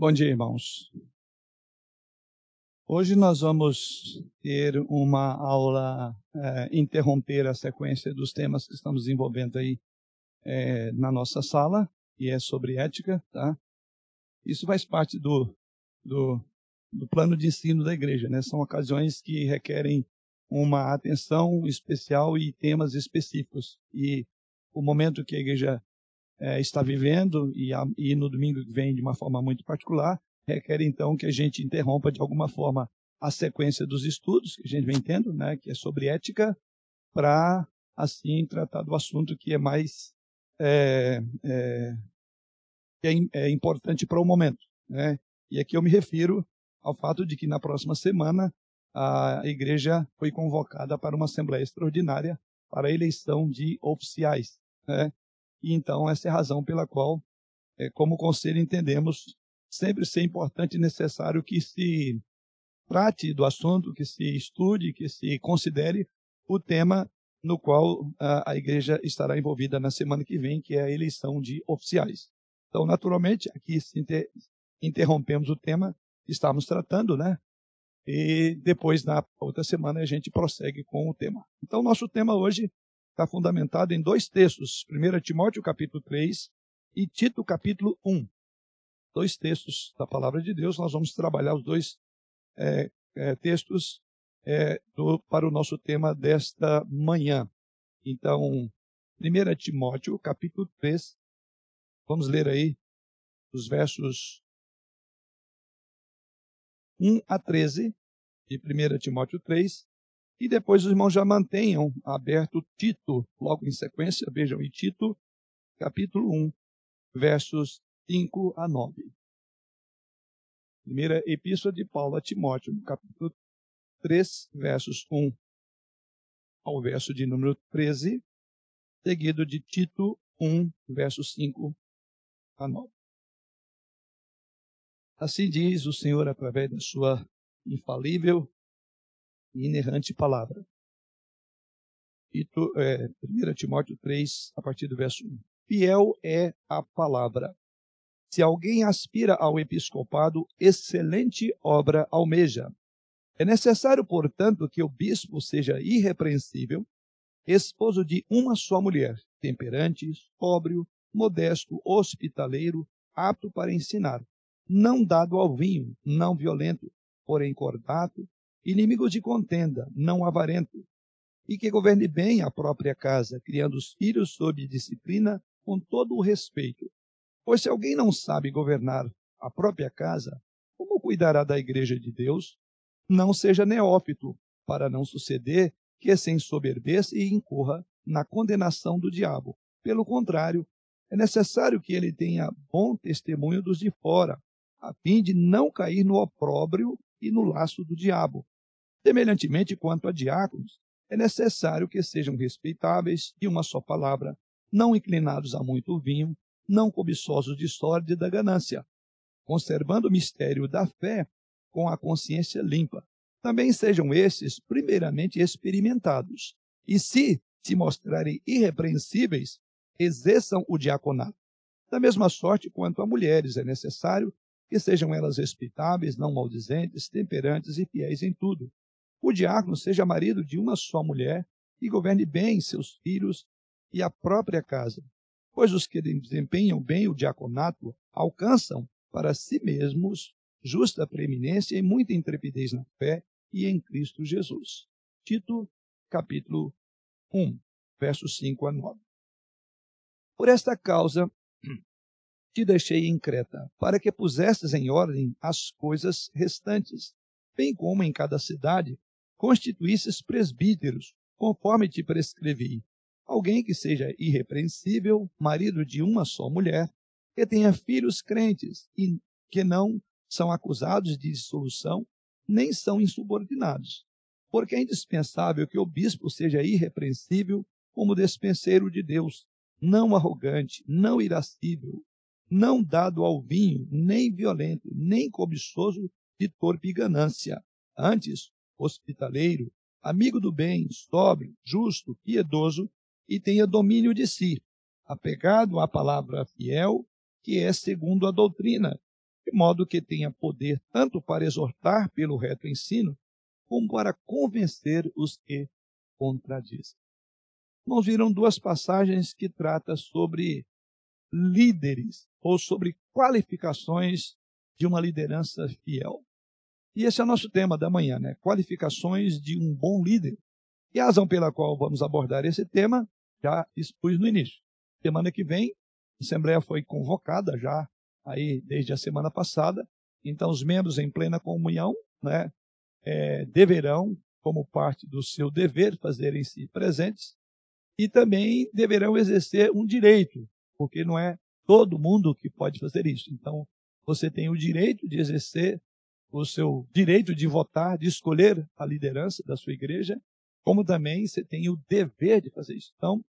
Bom dia, irmãos. Hoje nós vamos ter uma aula, é, interromper a sequência dos temas que estamos desenvolvendo aí é, na nossa sala, e é sobre ética, tá? Isso faz parte do, do, do plano de ensino da igreja, né? São ocasiões que requerem uma atenção especial e temas específicos. E o momento que a igreja é, está vivendo, e, a, e no domingo que vem de uma forma muito particular, requer então que a gente interrompa de alguma forma a sequência dos estudos que a gente vem tendo, né, que é sobre ética, para assim tratar do assunto que é mais é, é, é, é importante para o momento. Né? E aqui eu me refiro ao fato de que na próxima semana a igreja foi convocada para uma assembleia extraordinária para a eleição de oficiais. Né? E então essa é a razão pela qual, é, como conselho, entendemos sempre ser importante e necessário que se trate do assunto, que se estude, que se considere o tema no qual a, igreja estará envolvida na semana que vem, que é a eleição de oficiais. Então, naturalmente, aqui inter, interrompemos o tema que estamos tratando, né? E depois, na outra semana, a gente prossegue com o tema. Então, nosso tema hoje está fundamentado em dois textos, 1 Timóteo capítulo 3 e Tito capítulo 1. Dois textos da palavra de Deus, nós vamos trabalhar os dois é, é, textos é, do, para o nosso tema desta manhã. Então, 1 Timóteo capítulo 3, vamos ler aí os versos 1 a 13 de 1 Timóteo 3, e depois os irmãos já mantenham aberto Tito, logo em sequência, vejam, em Tito, capítulo 1, versos 5 a 9. Primeira epístola de Paulo a Timóteo, no capítulo 3, versos 1 ao verso de número 13, seguido de Tito 1, versos 5 a 9. Assim diz o Senhor através da sua infalível e inerrante palavra. É, 1 Timóteo 3, a partir do verso 1. Fiel é a palavra. Se alguém aspira ao episcopado, excelente obra almeja. É necessário, portanto, que o bispo seja irrepreensível, esposo de uma só mulher, temperante, sóbrio, modesto, hospitaleiro, apto para ensinar, não dado ao vinho, não violento, porém cordato, inimigo de contenda, não avarento, e que governe bem a própria casa, criando os filhos sob disciplina com todo o respeito. Pois se alguém não sabe governar a própria casa, como cuidará da igreja de Deus? Não seja neófito, para não suceder que se ensoberbeça e incorra na condenação do diabo. Pelo contrário, é necessário que ele tenha bom testemunho dos de fora, a fim de não cair no opróbrio e no laço do diabo. Semelhantemente, quanto a diáconos, é necessário que sejam respeitáveis de uma só palavra, não inclinados a muito vinho, não cobiçosos de sorte da ganância, conservando o mistério da fé com a consciência limpa. Também sejam esses primeiramente experimentados, e se se mostrarem irrepreensíveis, exerçam o diaconato. Da mesma sorte quanto a mulheres, é necessário que sejam elas respeitáveis, não maldizentes, temperantes e fiéis em tudo. O diácono seja marido de uma só mulher e governe bem seus filhos e a própria casa, pois os que desempenham bem o diaconato alcançam para si mesmos justa preeminência e muita intrepidez na fé e em Cristo Jesus. Tito, capítulo 1, versos 5 a 9. Por esta causa te deixei em Creta, para que pusestes em ordem as coisas restantes, bem como em cada cidade constituísses presbíteros, conforme te prescrevi. Alguém que seja irrepreensível, marido de uma só mulher, que tenha filhos crentes e que não são acusados de dissolução, nem são insubordinados. Porque é indispensável que o bispo seja irrepreensível como despenseiro de Deus, não arrogante, não irascível, não dado ao vinho, nem violento, nem cobiçoso de torpe ganância. Antes, hospitaleiro, amigo do bem, sóbrio, justo, piedoso e tenha domínio de si, apegado à palavra fiel, que é segundo a doutrina, de modo que tenha poder tanto para exortar pelo reto ensino, como para convencer os que contradizem. Nós viram duas passagens que tratam sobre líderes ou sobre qualificações de uma liderança fiel. E esse é o nosso tema da manhã, né? Qualificações de um bom líder. E a razão pela qual vamos abordar esse tema já expus no início. Semana que vem, a Assembleia foi convocada já aí desde a semana passada. Então, os membros em plena comunhão, né, é, deverão, como parte do seu dever, fazerem-se presentes e também deverão exercer um direito, porque não é todo mundo que pode fazer isso. Então, você tem o direito de exercer o seu direito de votar, de escolher a liderança da sua igreja, como também você tem o dever de fazer isso. Então,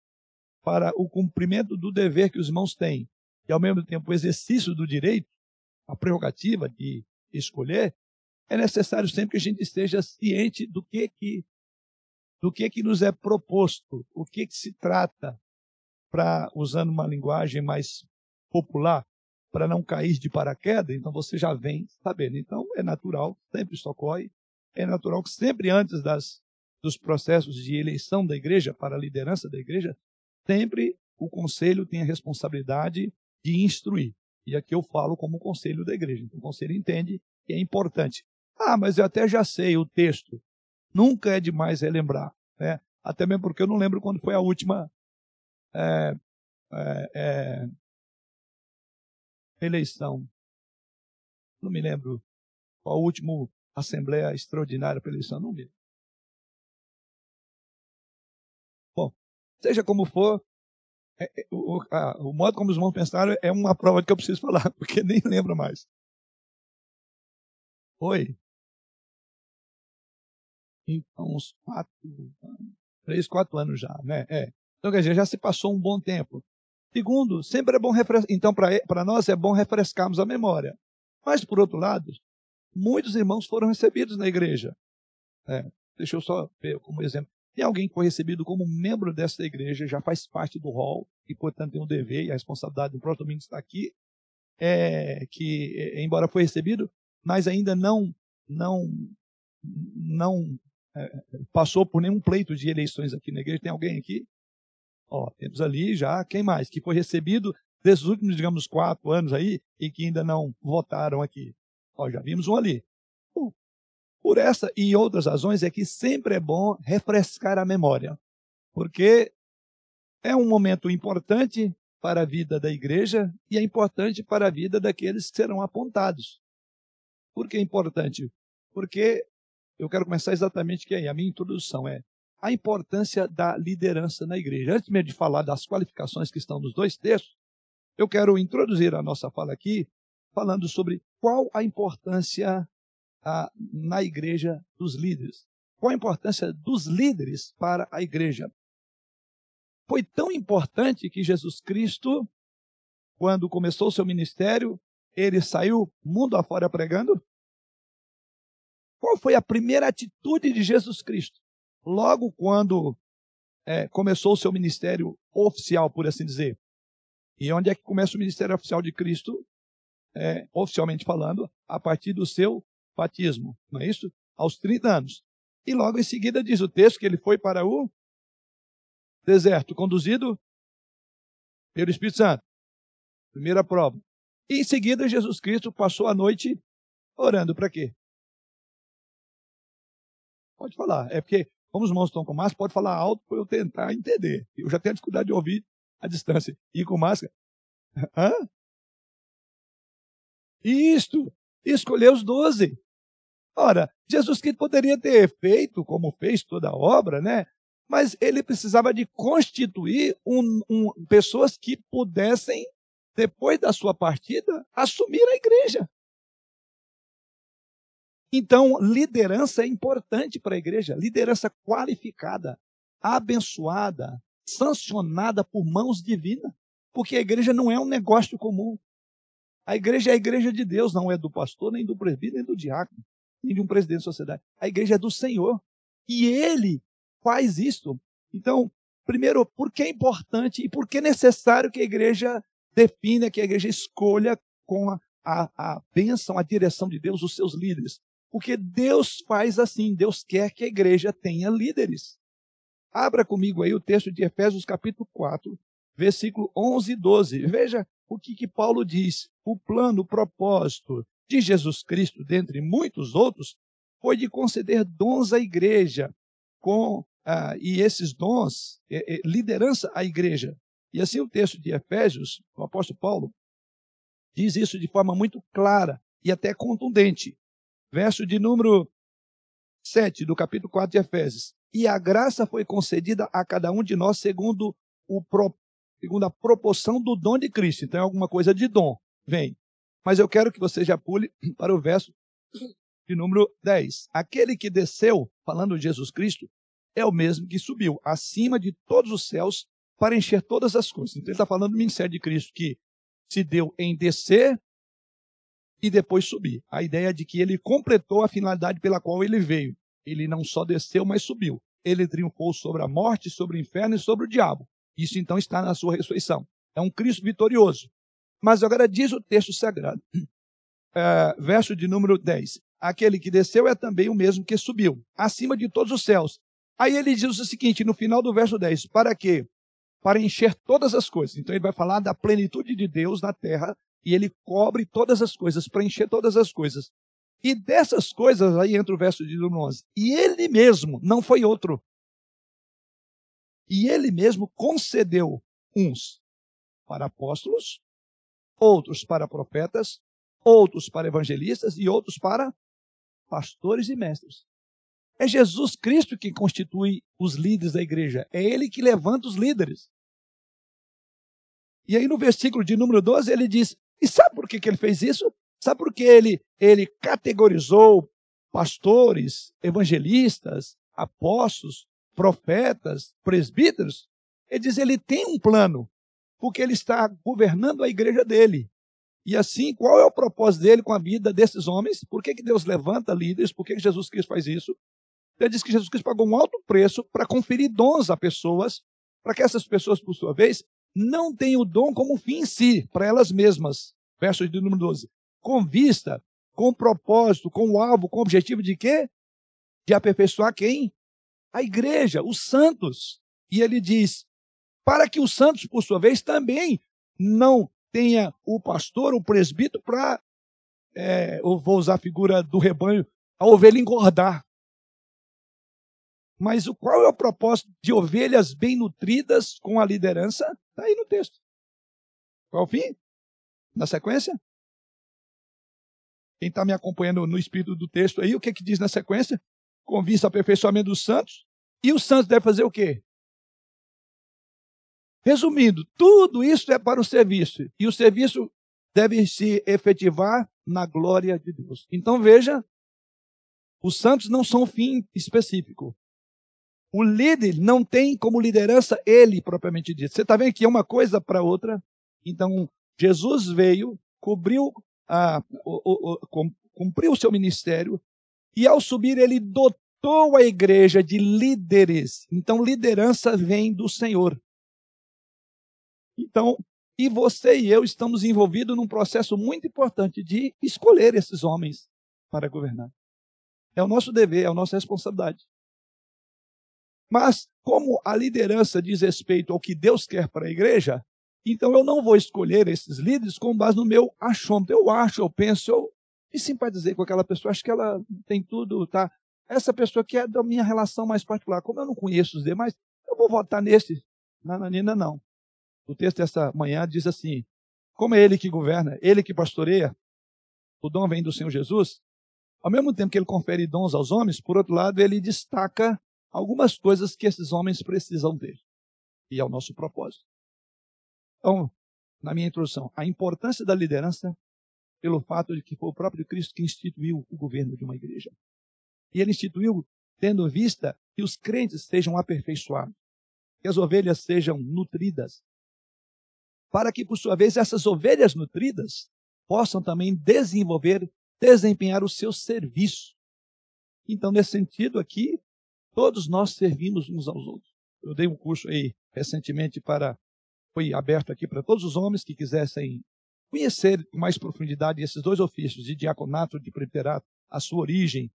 para o cumprimento do dever que os irmãos têm, e ao mesmo tempo o exercício do direito, a prerrogativa de escolher, é necessário sempre que a gente esteja ciente do que que do que que nos é proposto, o que que se trata, para usando uma linguagem mais popular, para não cair de paraquedas, então você já vem sabendo. Então é natural, sempre isso ocorre, é natural que sempre antes das, dos processos de eleição da igreja para a liderança da igreja, sempre o conselho tem a responsabilidade de instruir. E aqui eu falo como conselho da igreja. Então o conselho entende que é importante. Ah, mas eu até já sei o texto. Nunca é demais relembrar. Né? Até mesmo porque eu não lembro quando foi a última é, é, é, eleição. Não me lembro qual a última Assembleia Extraordinária para eleição, não me lembro. Bom, seja como for, é, é, o, a, o, modo como os irmãos pensaram é uma prova de que eu preciso falar, porque nem lembro mais. Oi. Então, uns quatro, três, quatro anos já, né? É. Então, quer dizer, já se passou um bom tempo. Segundo, sempre é bom refrescar. Então, para nós é bom refrescarmos a memória. Mas, por outro lado, muitos irmãos foram recebidos na igreja. É, deixa eu só ver como exemplo. Tem alguém que foi recebido como membro dessa igreja, já faz parte do rol, e portanto tem um dever e a responsabilidade do próximo domingo está aqui, é, que é, embora foi recebido, mas ainda não não não é, passou por nenhum pleito de eleições aqui na igreja. Tem alguém aqui? Ó, temos ali já, quem mais? Que foi recebido desses últimos, digamos, quatro anos aí e que ainda não votaram aqui. Ó, já vimos um ali. Por essa e outras razões é que sempre é bom refrescar a memória, porque é um momento importante para a vida da igreja e é importante para a vida daqueles que serão apontados. Por que é importante? Porque eu quero começar exatamente que aí a minha introdução é a importância da liderança na igreja. Antes mesmo de falar das qualificações que estão nos dois textos, eu quero introduzir a nossa fala aqui falando sobre qual a importância a, na igreja dos líderes. Qual a importância dos líderes para a igreja? Foi tão importante que Jesus Cristo, quando começou o seu ministério, ele saiu mundo afora pregando? Qual foi a primeira atitude de Jesus Cristo? Logo quando é, começou o seu ministério oficial, por assim dizer. E onde é que começa o ministério oficial de Cristo? É, oficialmente falando, a partir do seu batismo, não é isso? Aos 30 anos. E logo em seguida diz o texto que ele foi para o deserto, conduzido pelo Espírito Santo. Primeira prova. E em seguida Jesus Cristo passou a noite orando para quê? Pode falar. É porque, como os irmãos estão com máscara, pode falar alto para eu tentar entender. Eu já tenho dificuldade de ouvir a distância. E com máscara. Hã? Isto. Escolheu os doze. Ora, Jesus Cristo poderia ter feito, como fez toda a obra, né? Mas ele precisava de constituir um, um, pessoas que pudessem, depois da sua partida, assumir a igreja. Então, liderança é importante para a igreja, liderança qualificada, abençoada, sancionada por mãos divinas, porque a igreja não é um negócio comum. A igreja é a igreja de Deus, não é do pastor, nem do presbítero, nem do diácono nem de um presidente de sociedade. A igreja é do Senhor. E ele faz isso. Então, primeiro, por que é importante e por que é necessário que a igreja defina, que a igreja escolha com a, a, a bênção, a direção de Deus, os seus líderes. Porque Deus faz assim, Deus quer que a igreja tenha líderes. Abra comigo aí o texto de Efésios capítulo 4, versículo 11 e 12. Veja o que, que Paulo diz. O plano, o propósito de Jesus Cristo, dentre muitos outros, foi de conceder dons à igreja, com ah, e esses dons, é, é, liderança à igreja. E assim o texto de Efésios, o apóstolo Paulo, diz isso de forma muito clara e até contundente. Verso de número 7 do capítulo 4 de Efésios. E a graça foi concedida a cada um de nós segundo, o, segundo a proporção do dom de Cristo. Então é alguma coisa de dom. Vem. Mas eu quero que você já pule para o verso de número 10. Aquele que desceu, falando de Jesus Cristo, é o mesmo que subiu acima de todos os céus para encher todas as coisas. Então ele está falando do ministério de Cristo que se deu em descer e depois subir. A ideia de que ele completou a finalidade pela qual ele veio. Ele não só desceu, mas subiu. Ele triunfou sobre a morte, sobre o inferno e sobre o diabo. Isso então está na sua ressurreição. É um Cristo vitorioso. Mas agora diz o texto sagrado, é, verso de número 10. Aquele que desceu é também o mesmo que subiu, acima de todos os céus. Aí ele diz o seguinte, no final do verso 10, para quê? Para encher todas as coisas. Então ele vai falar da plenitude de Deus na terra e ele cobre todas as coisas, para encher todas as coisas. E dessas coisas, aí entra o verso de número 11. E ele mesmo, não foi outro. E ele mesmo concedeu uns para apóstolos, outros para profetas, outros para evangelistas e outros para pastores e mestres. É Jesus Cristo que constitui os líderes da igreja. É ele que levanta os líderes. E aí no versículo de número 12 ele diz: E sabe por que, que ele fez isso? Sabe por que ele, ele categorizou pastores, evangelistas, apóstolos, profetas, presbíteros? Ele diz: ele tem um plano, porque ele está governando a igreja dele. E assim, qual é o propósito dele com a vida desses homens? Por que, que Deus levanta líderes? Por que, que Jesus Cristo faz isso? Ele diz que Jesus Cristo pagou um alto preço para conferir dons a pessoas, para que essas pessoas, por sua vez, não tenham o dom como fim em si, para elas mesmas. Verso de número 12 com vista, com propósito, com o alvo, com o objetivo de quê? De aperfeiçoar quem? A igreja, os santos. E ele diz: para que os santos, por sua vez, também não tenha o pastor, o presbítero, para, é, eu vou usar a figura do rebanho, a ovelha engordar. Mas o, qual é o propósito de ovelhas bem nutridas com a liderança? Está aí no texto. Qual o fim? Na sequência? Quem está me acompanhando no espírito do texto aí, o que, que diz na sequência? Com vista ao aperfeiçoamento dos santos. E os santos devem fazer o quê? Resumindo, tudo isso é para o serviço. E o serviço deve se efetivar na glória de Deus. Então veja, os santos não são um fim específico. O líder não tem como liderança ele propriamente dito. Você está vendo que é uma coisa para outra? Então, Jesus veio, cobriu a, o, o, cumpriu o seu ministério e ao subir ele dotou a igreja de líderes. Então, liderança vem do Senhor. Então, e você e eu estamos envolvidos num processo muito importante de escolher esses homens para governar. É o nosso dever, é a nossa responsabilidade. Mas, como a liderança diz respeito ao que Deus quer para a igreja, então eu não vou escolher esses líderes com base no meu achômetro. Eu acho, eu penso, eu me simpatizei com aquela pessoa, acho que ela tem tudo, tá? Essa pessoa que é da minha relação mais particular, como eu não conheço os demais, eu vou votar nesse. Nananina, não. O texto dessa manhã diz assim: como é ele que governa, ele que pastoreia, o dom vem do Senhor Jesus. Ao mesmo tempo que ele confere dons aos homens, por outro lado, ele destaca algumas coisas que esses homens precisam ter. E é o nosso propósito. Então, na minha introdução, a importância da liderança pelo fato de que foi o próprio Cristo que instituiu o governo de uma igreja. E ele instituiu tendo vista que os crentes sejam aperfeiçoados, que as ovelhas sejam nutridas, para que, por sua vez, essas ovelhas nutridas possam também desenvolver, desempenhar o seu serviço. Então, nesse sentido aqui, todos nós servimos uns aos outros. Eu dei um curso aí recentemente para foi aberto aqui para todos os homens que quisessem conhecer com mais profundidade esses dois ofícios, de diaconato e de presbiterato, a sua origem,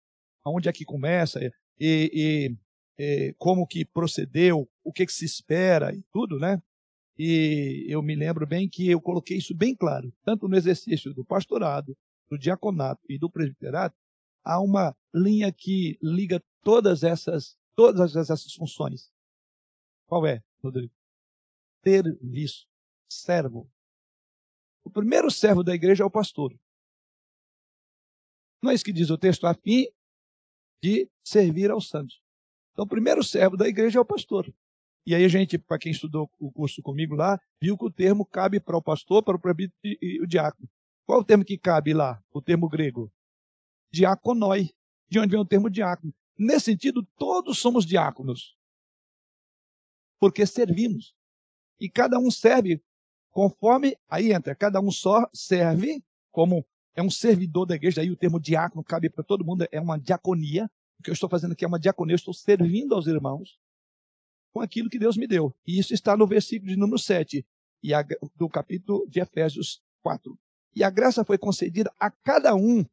aonde é que começa e, e, e como que procedeu, o que, que se espera e tudo, né? E eu me lembro bem que eu coloquei isso bem claro, tanto no exercício do pastorado, do diaconato e do presbiterato, há uma linha que liga todas essas, todas essas funções. Qual é, Rodrigo? Serviço, servo. O primeiro servo da igreja é o pastor. Não é isso que diz o texto, a fim de servir aos santos. Então, o primeiro servo da igreja é o pastor. E aí a gente, para quem estudou o curso comigo lá, viu que o termo cabe para o pastor, para o presbítero e o diácono. Qual é o termo que cabe lá? O termo grego? Diaconoi. De onde vem o termo diácono? Nesse sentido, todos somos diáconos. Porque servimos. E cada um serve conforme, aí entra, cada um só serve como é um servidor da igreja, aí o termo diácono cabe para todo mundo, é uma diaconia. O que eu estou fazendo aqui é uma diaconia, eu estou servindo aos irmãos com aquilo que Deus me deu. E isso está no versículo de número 7 e a, do capítulo de Efésios 4. E a graça foi concedida a cada um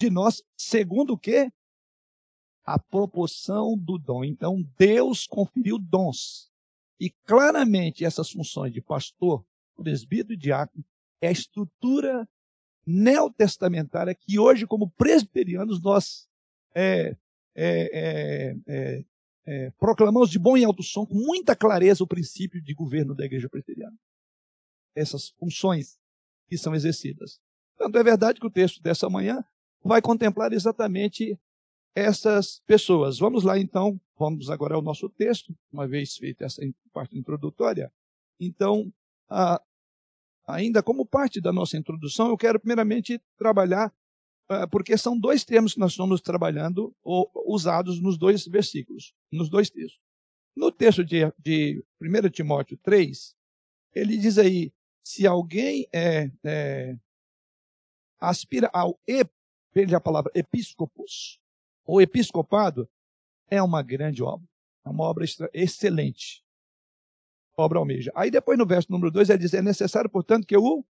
de nós, segundo o quê? A proporção do dom. Então, Deus conferiu dons. E claramente essas funções de pastor, presbítero e diácono é a estrutura neotestamentária que hoje, como presbiterianos, nós é, é, é, é, proclamamos de bom e alto som, com muita clareza, o princípio de governo da igreja presbiteriana. Essas funções que são exercidas. Tanto é verdade que o texto dessa manhã vai contemplar exatamente essas pessoas. Vamos lá então, vamos agora ao nosso texto, uma vez feita essa parte introdutória. Então, a, ainda como parte da nossa introdução, eu quero primeiramente trabalhar ah, porque são dois termos que nós estamos trabalhando, ou, usados nos dois versículos, nos dois textos. No texto de, de 1 Timóteo 3, ele diz aí: se alguém é, é, aspira ao veja a palavra episcopos, ou episcopado, é uma grande obra. É uma obra excelente. Obra almeja. Aí depois no verso número 2 ele diz: é necessário, portanto, que eu o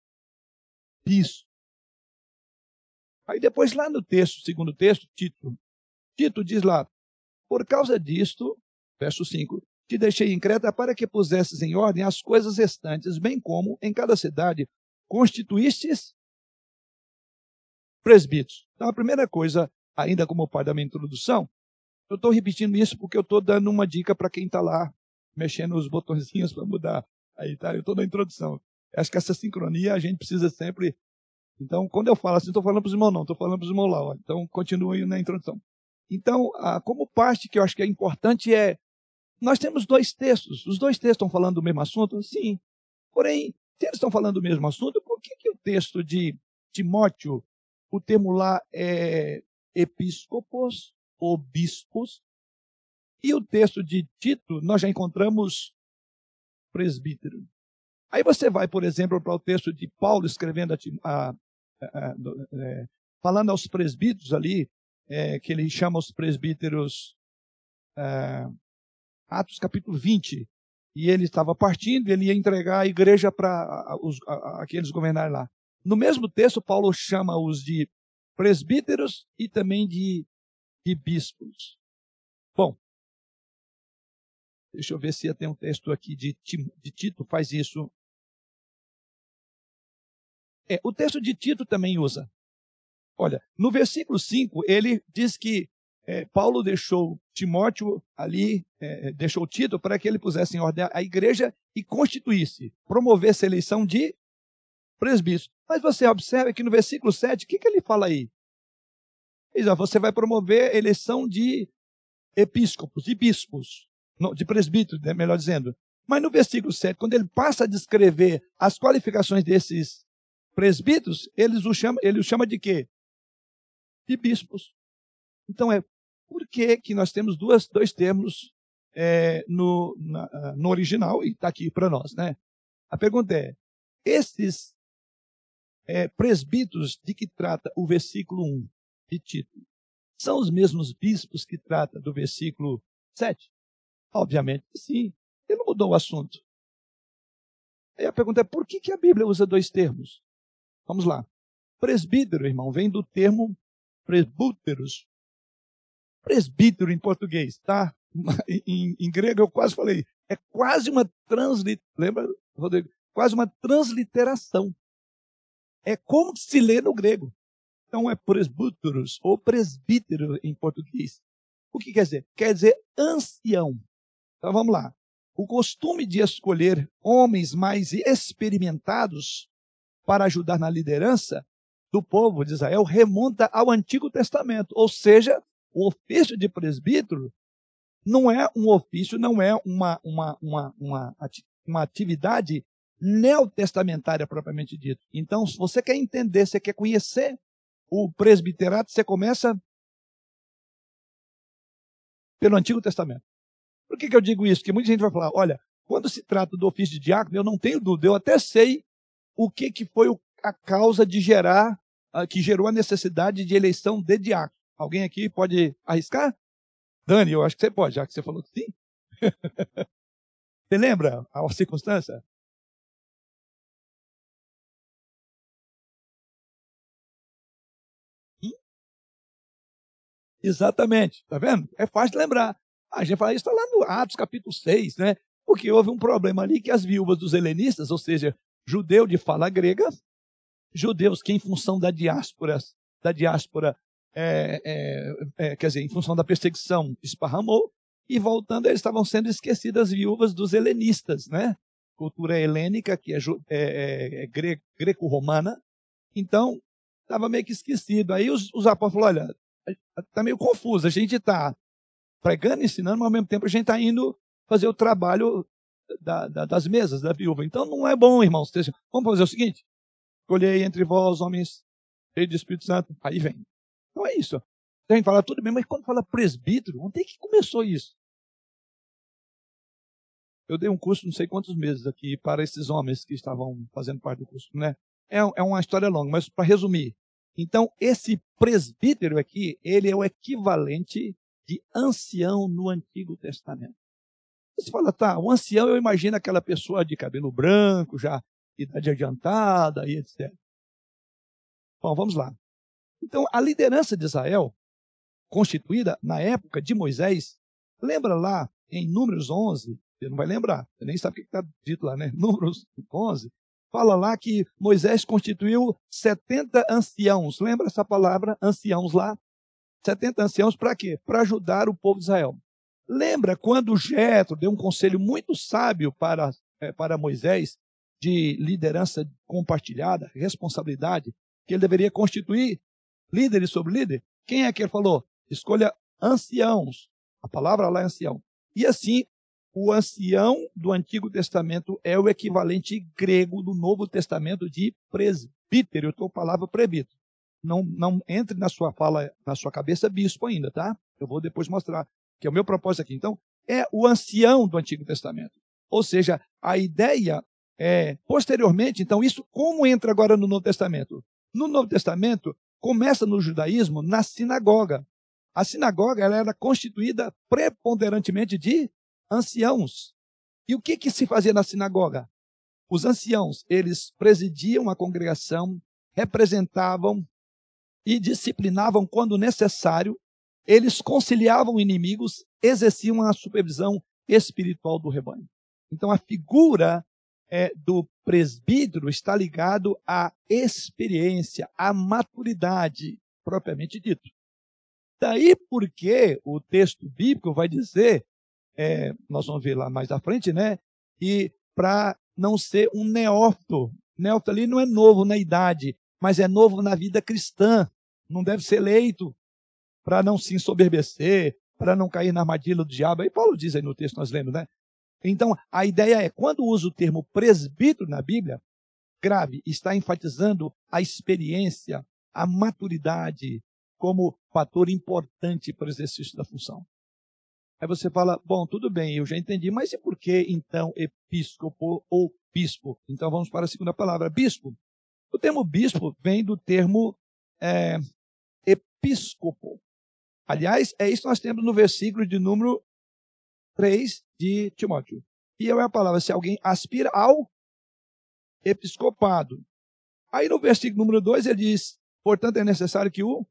bispo Aí depois lá no texto, segundo texto, Tito, Tito diz lá, por causa disto, verso 5, te deixei em Creta para que pusesses em ordem as coisas restantes, bem como em cada cidade constituístes presbíteros. Então a primeira coisa, ainda como parte da minha introdução, eu estou repetindo isso porque eu estou dando uma dica para quem está lá mexendo os botõezinhos para mudar. Aí tá, eu estou na introdução. Acho que essa sincronia a gente precisa sempre então, quando eu falo assim, estou falando para os irmãos, não, estou falando para os irmãos lá. Ó. Então, continue na introdução. Então, como parte que eu acho que é importante é, nós temos dois textos. Os dois textos estão falando do mesmo assunto? Sim. Porém, se eles estão falando do mesmo assunto, por que, que o texto de Timóteo, o termo lá é episcopos ou bispos, e o texto de Tito, nós já encontramos presbítero. Aí você vai, por exemplo, para o texto de Paulo escrevendo a, a, é, falando aos presbíteros ali, é, que ele chama os presbíteros, é, Atos capítulo 20, e ele estava partindo, ele ia entregar a igreja para aqueles governarem lá. No mesmo texto, Paulo chama os de presbíteros e também de, de bispos. Bom, deixa eu ver se tem um texto aqui de, de Tito, faz isso é, o texto de Tito também usa. Olha, no versículo 5, ele diz que é, Paulo deixou Timóteo ali, é, deixou Tito para que ele pusesse em ordem a igreja e constituísse, promovesse a eleição de presbíteros. Mas você observa que no versículo 7, o que, que ele fala aí? Ele diz, você vai promover a eleição de episcopos, de bispos, de presbíteros, né, melhor dizendo. Mas no versículo 7, quando ele passa a descrever as qualificações desses presbíteros, eles o chama, ele o chama de quê? De bispos. Então é por que, que nós temos duas, dois termos é, no, na, no original e está aqui para nós, né? A pergunta é: esses é, presbíteros de que trata o versículo 1 de Tito são os mesmos bispos que trata do versículo 7? Obviamente sim. Ele não mudou o assunto. Aí a pergunta é: por que, que a Bíblia usa dois termos? Vamos lá. Presbítero, irmão, vem do termo presbúteros. Presbítero em português, tá? Em, em, grego eu quase falei. É quase uma transliteração. Lembra, Rodrigo? Quase uma transliteração. É como se lê no grego. Então é presbúteros ou presbítero em português. O que quer dizer? Quer dizer ancião. Então vamos lá. O costume de escolher homens mais experimentados para ajudar na liderança do povo de Israel remonta ao Antigo Testamento, ou seja, o ofício de presbítero não é um ofício, não é uma, uma, uma, uma, uma atividade neotestamentária propriamente dito. Então, se você quer entender, você quer conhecer o presbiterato, você começa pelo Antigo Testamento. Por que, que eu digo isso? Porque muita gente vai falar, olha, quando se trata do ofício de diácono, eu não tenho dúvida, eu até sei o que, que foi a causa de gerar, que gerou a necessidade de eleição de diácono. Alguém aqui pode arriscar? Dani, eu acho que você pode, já que você falou que sim. você lembra a circunstância? Exatamente, tá vendo? É fácil lembrar. A gente fala isso está lá no Atos capítulo 6, né? Porque houve um problema ali que as viúvas dos helenistas, ou seja, judeu de fala grega, judeus que em função da diáspora, da diáspora, é, é, é, quer dizer, em função da perseguição, esparramou, e voltando, eles estavam sendo esquecidas viúvas dos helenistas, né? Cultura helênica, que é, é, é greco-romana. Então, estava meio que esquecido. Aí os, os apóstolos falaram, olha, está meio confuso. A gente está pregando, ensinando, mas ao mesmo tempo a gente está indo fazer o trabalho da, da, das mesas da viúva. Então não é bom, irmãos. Vamos fazer o seguinte: escolhei entre vós, homens cheios de Espírito Santo. Aí vem. Então é isso. A gente fala tudo bem, mas quando fala presbítero, onde é que começou isso? Eu dei um curso não sei quantos meses aqui para esses homens que estavam fazendo parte do curso, né? É, é uma história longa, mas para resumir, então, esse presbítero aqui, ele é o equivalente de ancião no Antigo Testamento. Você fala, tá, o ancião eu imagino aquela pessoa de cabelo branco, já idade adiantada e etc. Bom, vamos lá. Então, a liderança de Israel, constituída na época de Moisés, lembra lá em Números 11, você não vai lembrar, você nem sabe o que está dito lá, né? Números 11, fala lá que Moisés constituiu 70 anciãos. Lembra essa palavra, anciãos lá? 70 anciãos para quê? Para ajudar o povo de Israel. Lembra quando Jetro deu um conselho muito sábio para, é, para Moisés de liderança compartilhada, responsabilidade, que ele deveria constituir líderes sobre líder? Quem é que ele falou? Escolha anciãos. A palavra lá é ancião. E assim o ancião do Antigo Testamento é o equivalente grego do Novo Testamento de presbítero. Eu estou a palavra presbítero. Não, não entre na sua fala, na sua cabeça, bispo ainda, tá? Eu vou depois mostrar, que é o meu propósito aqui. Então, é o ancião do Antigo Testamento. Ou seja, a ideia é, posteriormente, então, isso como entra agora no Novo Testamento? No Novo Testamento, começa no judaísmo na sinagoga. A sinagoga ela era constituída preponderantemente de anciãos. E o que, que se fazia na sinagoga? Os anciãos, eles presidiam a congregação, representavam e disciplinavam quando necessário, eles conciliavam inimigos, exerciam a supervisão espiritual do rebanho. Então a figura é, do presbítero está ligado à experiência, à maturidade propriamente dito. Daí porque o texto bíblico vai dizer é, nós vamos ver lá mais à frente, né? E para não ser um neófito. Neófito ali não é novo na idade, mas é novo na vida cristã. Não deve ser eleito para não se ensoberbecer, para não cair na armadilha do diabo. Aí Paulo diz aí no texto, nós lemos, né? Então, a ideia é, quando usa o termo presbítero na Bíblia, grave, está enfatizando a experiência, a maturidade como fator importante para o exercício da função. Aí você fala, bom, tudo bem, eu já entendi, mas e por que então episcopo ou bispo? Então vamos para a segunda palavra, bispo. O termo bispo vem do termo é, episcopo. Aliás, é isso que nós temos no versículo de número 3 de Timóteo. E é a palavra, se alguém aspira ao episcopado. Aí no versículo número 2 ele diz: portanto, é necessário que o.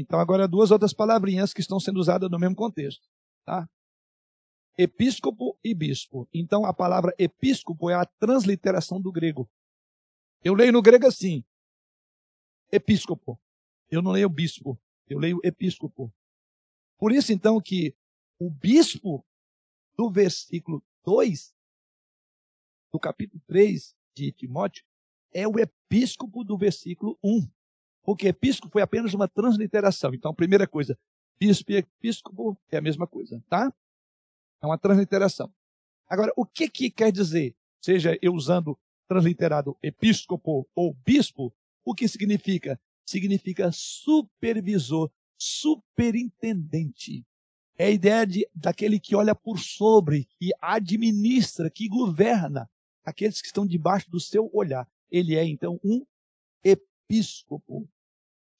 Então, agora duas outras palavrinhas que estão sendo usadas no mesmo contexto. Tá? Episcopo e bispo. Então, a palavra episcopo é a transliteração do grego. Eu leio no grego assim: episcopo. Eu não leio bispo, eu leio episcopo. Por isso, então, que o bispo do versículo 2 do capítulo 3 de Timóteo é o episcopo do versículo 1. Porque episcopo foi apenas uma transliteração. Então, primeira coisa, bispo e episcopo é a mesma coisa, tá? É uma transliteração. Agora, o que que quer dizer? Seja eu usando transliterado episcopo ou bispo, o que significa? Significa supervisor, superintendente. É a ideia de, daquele que olha por sobre, que administra, que governa aqueles que estão debaixo do seu olhar. Ele é, então, um episcopo.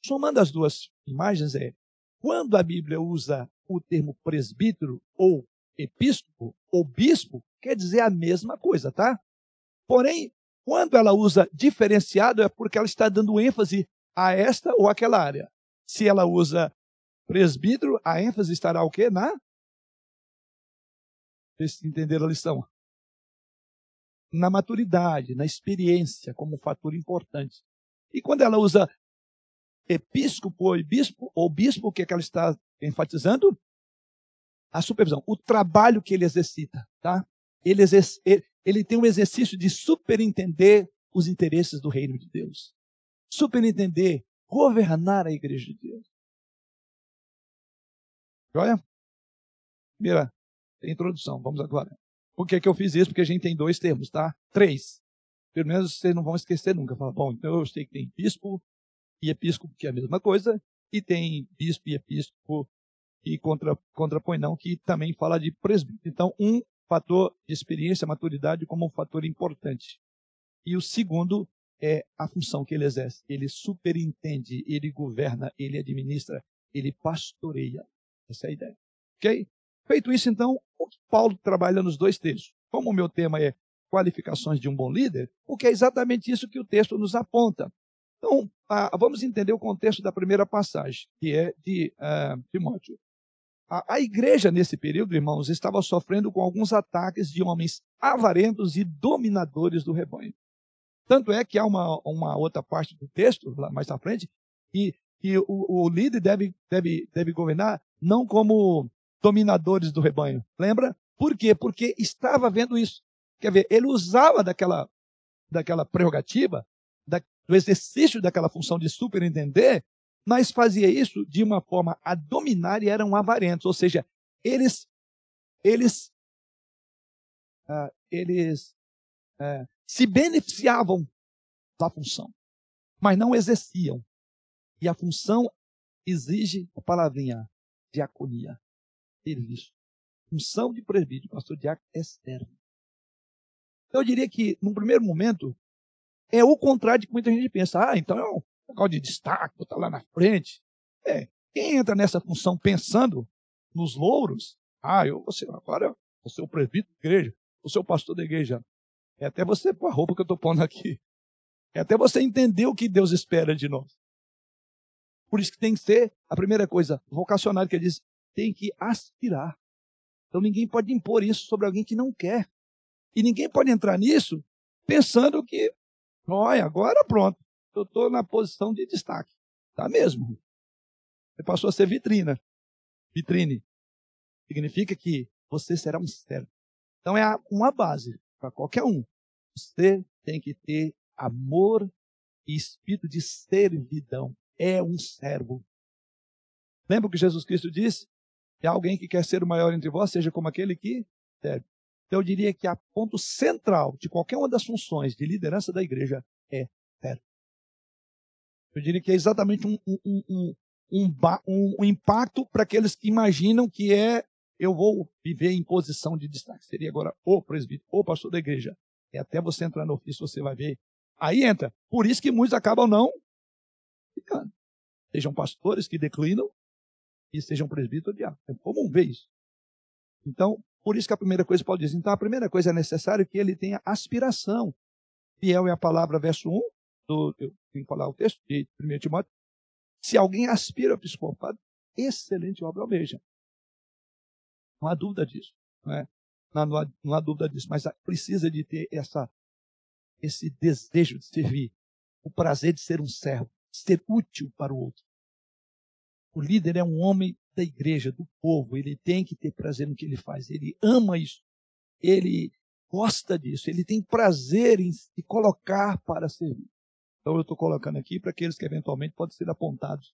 Somando as duas imagens, é quando a Bíblia usa o termo presbítero ou episcopo ou bispo, quer dizer a mesma coisa, tá? Porém, quando ela usa diferenciado, é porque ela está dando ênfase a esta ou aquela área. Se ela usa presbítero, a ênfase estará o quê? Na? Vocês entenderam a lição? Na maturidade, na experiência, como um fator importante. E quando ela usa episcopo ou bispo, ou bispo, o que, é que ela está enfatizando? A supervisão, o trabalho que ele exercita, tá? Ele, exerce, ele, ele tem um exercício de superintender os interesses do reino de Deus. Superintender, governar a igreja de Deus. Joia? Primeira introdução, vamos agora. Por que, que eu fiz isso? Porque a gente tem dois termos, tá? Três. Pelo menos vocês não vão esquecer nunca. Fala, bom, então eu sei que tem bispo e episcopo, que é a mesma coisa, e tem bispo e episcopo que contra, contrapõe não, que também fala de presbítero. Então, um fator de experiência, maturidade como um fator importante. E o segundo é a função que ele exerce. Ele superintende, ele governa, ele administra, ele pastoreia. Essa é a ideia. Ok? Feito isso, então, Paulo trabalha nos dois textos? Como o meu tema é qualificações de um bom líder, o que é exatamente isso que o texto nos aponta. Então, vamos entender o contexto da primeira passagem, que é de ah, Timóteo. A, a igreja, nesse período, irmãos, estava sofrendo com alguns ataques de homens avarentos e dominadores do rebanho. Tanto é que há uma, uma outra parte do texto, lá mais à frente, que, que o, o líder deve, deve, deve governar não como dominadores do rebanho. Lembra? Por quê? Porque estava vendo isso. Quer ver, ele usava daquela, daquela prerrogativa, da, do exercício daquela função de superentender, mas fazia isso de uma forma a dominar e eram avarentos. Ou seja, eles, eles, uh, eles uh, se beneficiavam da função, mas não exerciam. E a função exige a palavrinha diaconia, serviço. Função de presbítero, pastor diácono externo. Eu diria que, num primeiro momento, é o contrário de que muita gente pensa. Ah, então é um local de destaque, está lá na frente. É, quem entra nessa função pensando nos louros, ah, eu vou ser, agora vou ser o presbítero da igreja, vou ser o pastor da igreja. É até você pôr a roupa que eu estou pondo aqui. É até você entender o que Deus espera de nós. Por isso que tem que ser, a primeira coisa, vocacionário que ele diz, tem que aspirar. Então ninguém pode impor isso sobre alguém que não quer. E ninguém pode entrar nisso pensando que, olha, agora pronto, eu estou na posição de destaque. Tá mesmo. Você passou a ser vitrina. Vitrine. Significa que você será um servo. Então é uma base para qualquer um. Você tem que ter amor e espírito de servidão é um servo. Lembra que Jesus Cristo disse? É alguém que quer ser o maior entre vós, seja como aquele que serve. Então eu diria que a ponto central de qualquer uma das funções de liderança da igreja é servo. Eu diria que é exatamente um, um, um, um, um impacto para aqueles que imaginam que é eu vou viver em posição de destaque. Seria agora o presbítero, o pastor da igreja. É até você entrar no ofício, você vai ver. Aí entra. Por isso que muitos acabam não ficando. Sejam pastores que declinam e sejam presbíteros diáconos. É comum ver isso. Então, por isso que a primeira coisa Paulo diz, então a primeira coisa é necessário que ele tenha aspiração. Fiel é a palavra, verso 1, do, eu tenho que falar o texto de 1 Timóteo, se alguém aspira ao episcopado, excelente obra almeja. Não há dúvida disso. Não, é? não, não, há, não há dúvida disso, mas precisa de ter essa, esse desejo de servir, o prazer de ser um servo, ser útil para o outro. O líder é um homem da igreja, do povo, ele tem que ter prazer no que ele faz, ele ama isso, ele gosta disso, ele tem prazer em se colocar para servir. Então eu estou colocando aqui para aqueles que eventualmente podem ser apontados.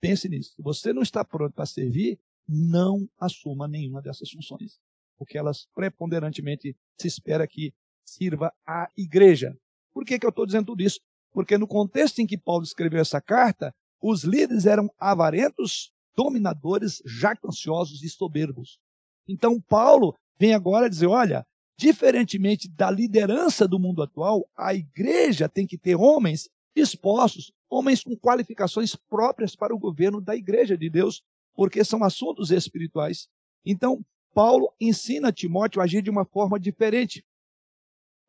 Pense nisso. Se você não está pronto para servir, não assuma nenhuma dessas funções, porque elas preponderantemente se espera que sirva à igreja. Por que, que eu estou dizendo tudo isso? Porque no contexto em que Paulo escreveu essa carta, os líderes eram avarentos, dominadores, jactanciosos e soberbos. Então, Paulo vem agora dizer: olha, diferentemente da liderança do mundo atual, a igreja tem que ter homens dispostos, homens com qualificações próprias para o governo da igreja de Deus, porque são assuntos espirituais. Então, Paulo ensina Timóteo a agir de uma forma diferente.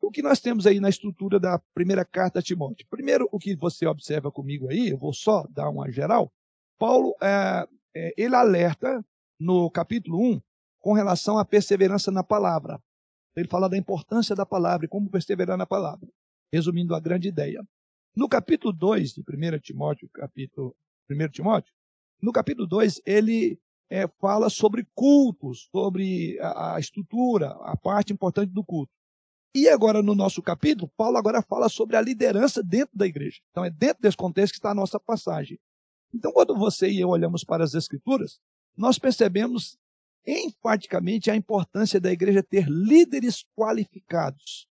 O que nós temos aí na estrutura da primeira carta a Timóteo? Primeiro, o que você observa comigo aí, eu vou só dar uma geral. Paulo, é, é, ele alerta no capítulo 1 com relação à perseverança na palavra. Ele fala da importância da palavra e como perseverar na palavra, resumindo a grande ideia. No capítulo 2 de 1 Timóteo, capítulo 1 Timóteo, no capítulo 2, ele é, fala sobre cultos, sobre a, a estrutura, a parte importante do culto. E agora, no nosso capítulo, Paulo agora fala sobre a liderança dentro da igreja. Então, é dentro desse contexto que está a nossa passagem. Então, quando você e eu olhamos para as Escrituras, nós percebemos enfaticamente a importância da igreja ter líderes qualificados.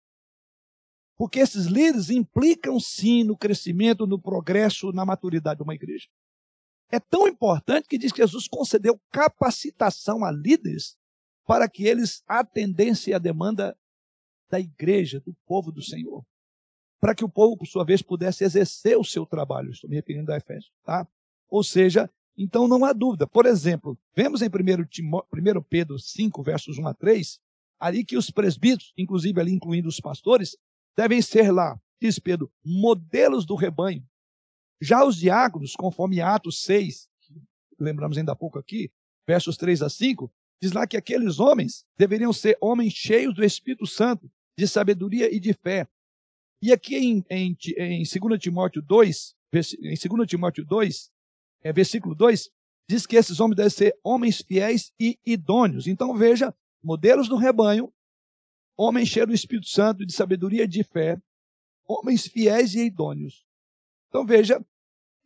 Porque esses líderes implicam sim no crescimento, no progresso, na maturidade de uma igreja. É tão importante que diz que Jesus concedeu capacitação a líderes para que eles atendessem à demanda da igreja, do povo do Senhor. Para que o povo, por sua vez, pudesse exercer o seu trabalho. Estou me referindo a Efésios. Tá? Ou seja, então não há dúvida. Por exemplo, vemos em 1, Pedro 5, versos 1 a 3, ali que os presbíteros, inclusive ali incluindo os pastores, devem ser lá, diz Pedro, modelos do rebanho. Já os diáconos, conforme Atos 6, que lembramos ainda há pouco aqui, versos 3 a 5, diz lá que aqueles homens deveriam ser homens cheios do Espírito Santo, de sabedoria e de fé. E aqui em, em, em 2 Timóteo 2, em 2 Timóteo 2, é, versículo 2, diz que esses homens devem ser homens fiéis e idôneos. Então veja, modelos do rebanho, homens cheios do Espírito Santo, de sabedoria e de fé, homens fiéis e idôneos. Então veja,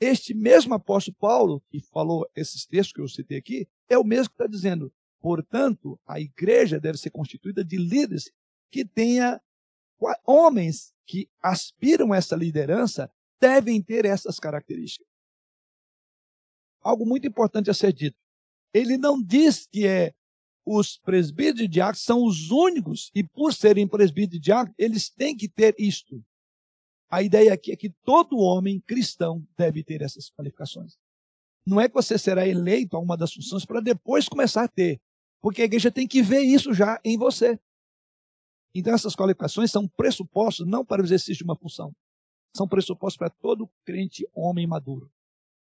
este mesmo apóstolo Paulo, que falou esses textos que eu citei aqui, é o mesmo que está dizendo, Portanto, a igreja deve ser constituída de líderes que tenha homens que aspiram a essa liderança devem ter essas características. Algo muito importante a ser dito. Ele não diz que é os presbíteros e diáconos são os únicos e por serem presbíteros e diáconos, eles têm que ter isto. A ideia aqui é que todo homem cristão deve ter essas qualificações. Não é que você será eleito a uma das funções para depois começar a ter. Porque a igreja tem que ver isso já em você. Então, essas qualificações são pressupostos não para o exercício de uma função, são pressupostos para todo crente homem maduro.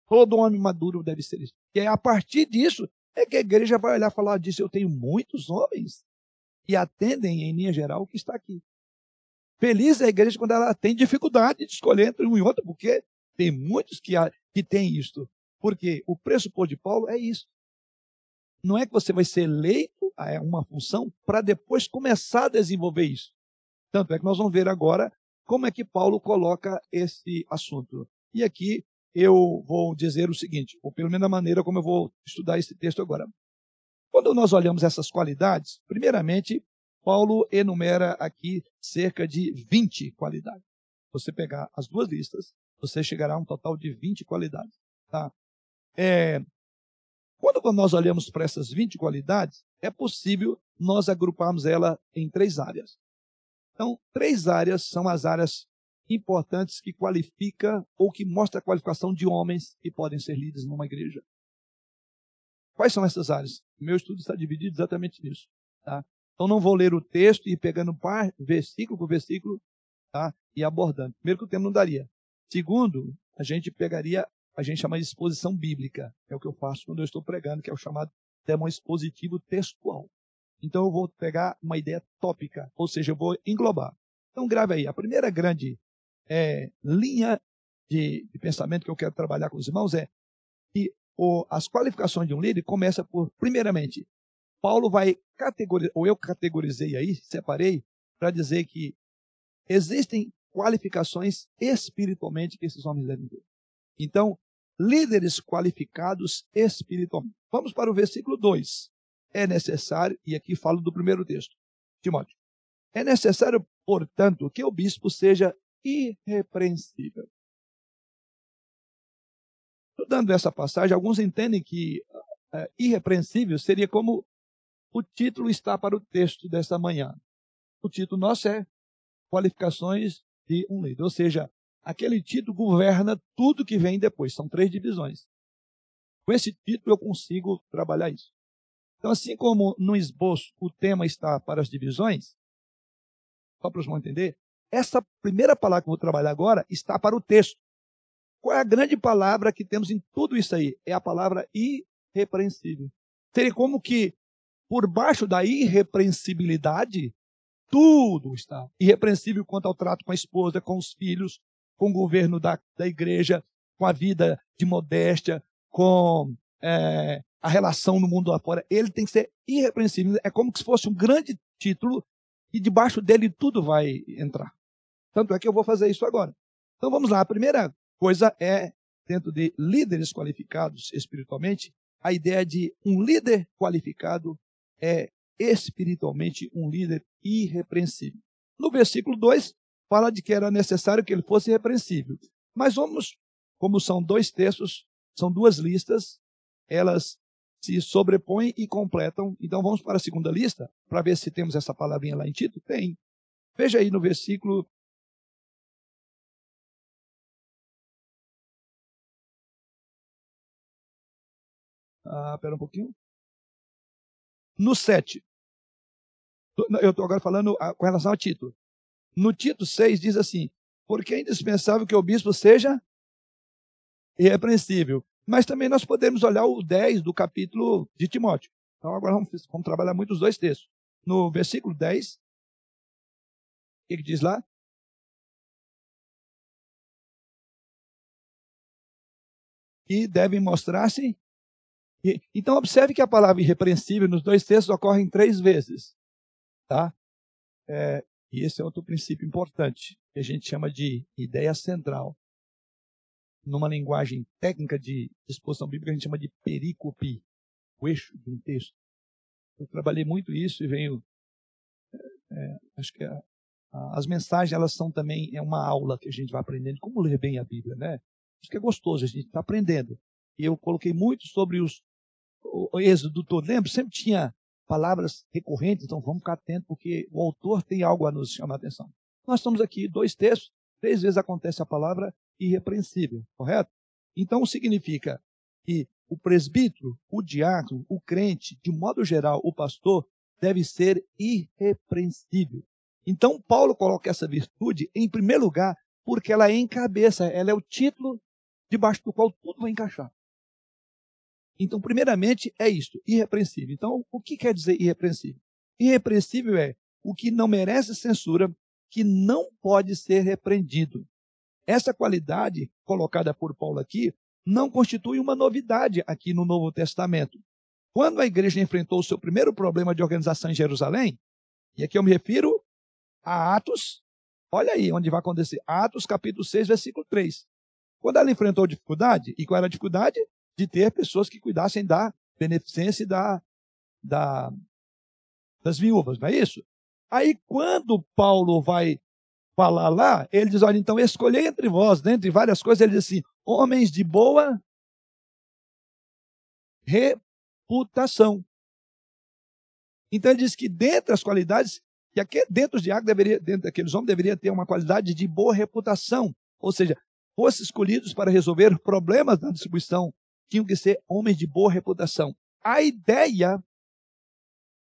Todo homem maduro deve ser isso. E é a partir disso é que a igreja vai olhar e falar disso. Eu tenho muitos homens que atendem, em linha geral, o que está aqui. Feliz é a igreja quando ela tem dificuldade de escolher entre um e outro, porque tem muitos que, que têm isto. Porque o pressuposto de Paulo é isso não é que você vai ser eleito a uma função para depois começar a desenvolver isso. Tanto é que nós vamos ver agora como é que Paulo coloca esse assunto. E aqui eu vou dizer o seguinte, ou pelo menos a maneira como eu vou estudar esse texto agora. Quando nós olhamos essas qualidades, primeiramente, Paulo enumera aqui cerca de 20 qualidades. Você pegar as duas listas, você chegará a um total de 20 qualidades. Tá? É, quando nós olhamos para essas 20 qualidades, é possível nós agruparmos ela em três áreas. Então, três áreas são as áreas importantes que qualifica ou que mostra a qualificação de homens que podem ser líderes numa igreja. Quais são essas áreas? Meu estudo está dividido exatamente nisso. Tá? Então não vou ler o texto e ir pegando par, versículo por versículo tá? e abordando. Primeiro que o tempo não daria. Segundo, a gente pegaria, a gente chama de exposição bíblica, é o que eu faço quando eu estou pregando, que é o chamado tema expositivo textual. Então eu vou pegar uma ideia tópica, ou seja, eu vou englobar. Então grave aí, a primeira grande é, linha de, de, pensamento que eu quero trabalhar com os irmãos é que o, as qualificações de um líder começa por, primeiramente, Paulo vai categorizar, ou eu categorizei aí, separei, para dizer que existem qualificações espiritualmente que esses homens devem ter. Então, líderes qualificados espiritualmente. Vamos para o versículo 2. É necessário, e aqui falo do primeiro texto, Timóteo. É necessário, portanto, que o bispo seja irrepreensível. Estudando essa passagem, alguns entendem que é, irrepreensível seria como o título está para o texto desta manhã. O título nosso é Qualificações de um líder. Ou seja, aquele título governa tudo que vem depois. São três divisões. Com esse título eu consigo trabalhar isso. Então, assim como no esboço o tema está para as divisões, só para os irmãos entender, essa primeira palavra que eu vou trabalhar agora está para o texto. Qual é a grande palavra que temos em tudo isso aí? É a palavra irrepreensível. Seria como que por baixo da irrepreensibilidade, tudo está irrepreensível quanto ao trato com a esposa, com os filhos, com o governo da, da igreja, com a vida de modéstia, com é, a relação no mundo lá fora. Ele tem que ser irrepreensível. É como se fosse um grande título e debaixo dele tudo vai entrar. Tanto é que eu vou fazer isso agora. Então vamos lá. A primeira coisa é, dentro de líderes qualificados espiritualmente, a ideia de um líder qualificado é espiritualmente um líder irrepreensível. No versículo 2, fala de que era necessário que ele fosse irrepreensível. Mas vamos, como são dois textos, são duas listas, elas se sobrepõem e completam. Então vamos para a segunda lista, para ver se temos essa palavrinha lá em Tito. Tem. Veja aí no versículo Ah, pera um pouquinho no 7. Eu estou agora falando ah, com relação ao Tito. No Tito 6 diz assim: porque é indispensável que o bispo seja irrepreensível. Mas também nós podemos olhar o 10 do capítulo de Timóteo. Então agora vamos, vamos trabalhar muito os dois textos. No versículo 10, o que, que diz lá? E devem mostrar-se então, observe que a palavra irrepreensível nos dois textos ocorre três vezes. Tá? É, e esse é outro princípio importante, que a gente chama de ideia central. Numa linguagem técnica de exposição bíblica, a gente chama de perícope, o eixo de um texto. Eu trabalhei muito isso e venho. É, é acho que a, a, as mensagens, elas são também é uma aula que a gente vai aprendendo como ler bem a Bíblia, né? Acho que é gostoso, a gente está aprendendo. E eu coloquei muito sobre os o êxodo todo, lembra? Sempre tinha palavras recorrentes, então vamos ficar atentos, porque o autor tem algo a nos chamar a atenção. Nós estamos aqui, dois textos, três vezes acontece a palavra irrepreensível, correto? Então significa que o presbítero, o diácono, o crente, de modo geral, o pastor, deve ser irrepreensível. Então Paulo coloca essa virtude em primeiro lugar porque ela é encabeça, ela é o título debaixo do qual tudo vai encaixar. Então, primeiramente, é isto, irrepreensível. Então, o que quer dizer irrepreensível? Irrepreensível é o que não merece censura, que não pode ser repreendido. Essa qualidade colocada por Paulo aqui não constitui uma novidade aqui no Novo Testamento. Quando a igreja enfrentou o seu primeiro problema de organização em Jerusalém, e aqui eu me refiro a Atos, olha aí onde vai acontecer, Atos capítulo 6, versículo 3. Quando ela enfrentou dificuldade, e qual era a dificuldade? De ter pessoas que cuidassem da beneficência da, da, das viúvas, não é isso? Aí, quando Paulo vai falar lá, ele diz: olha, então escolhei entre vós, dentre várias coisas, ele diz assim: homens de boa reputação. Então ele diz que dentre as qualidades, que aqui, dentro de Diácono deveria, dentro daqueles homens, deveria ter uma qualidade de boa reputação. Ou seja, fossem escolhidos para resolver problemas da distribuição tinham que ser homens de boa reputação. A ideia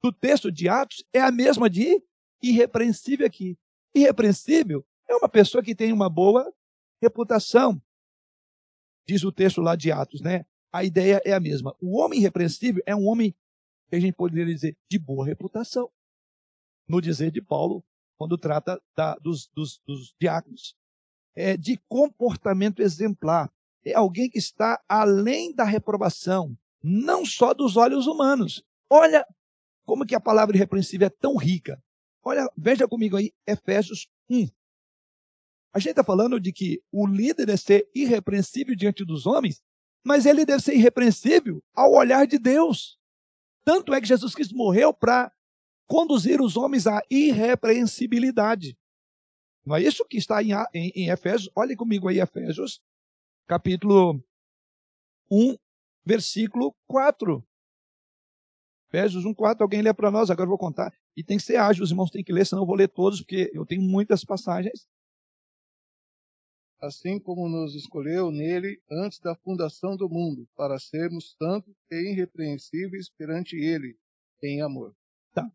do texto de Atos é a mesma de irrepreensível aqui. Irrepreensível é uma pessoa que tem uma boa reputação. Diz o texto lá de Atos, né? A ideia é a mesma. O homem irrepreensível é um homem, que a gente poderia dizer, de boa reputação. No dizer de Paulo, quando trata da, dos, dos, dos diáconos. É de comportamento exemplar. É alguém que está além da reprovação, não só dos olhos humanos. Olha como que a palavra irrepreensível é tão rica. Olha, veja comigo aí, Efésios 1. A gente está falando de que o líder deve ser irrepreensível diante dos homens, mas ele deve ser irrepreensível ao olhar de Deus. Tanto é que Jesus Cristo morreu para conduzir os homens à irrepreensibilidade. Não é isso que está em, em, em Efésios? Olhe comigo aí, Efésios, capítulo 1, versículo 4. Efésios 1, 4, alguém lê para nós, agora eu vou contar. E tem que ser ágil, os irmãos têm que ler, senão eu vou ler todos, porque eu tenho muitas passagens. Assim como nos escolheu nele antes da fundação do mundo, para sermos santos e irrepreensíveis perante ele, em amor. Tá.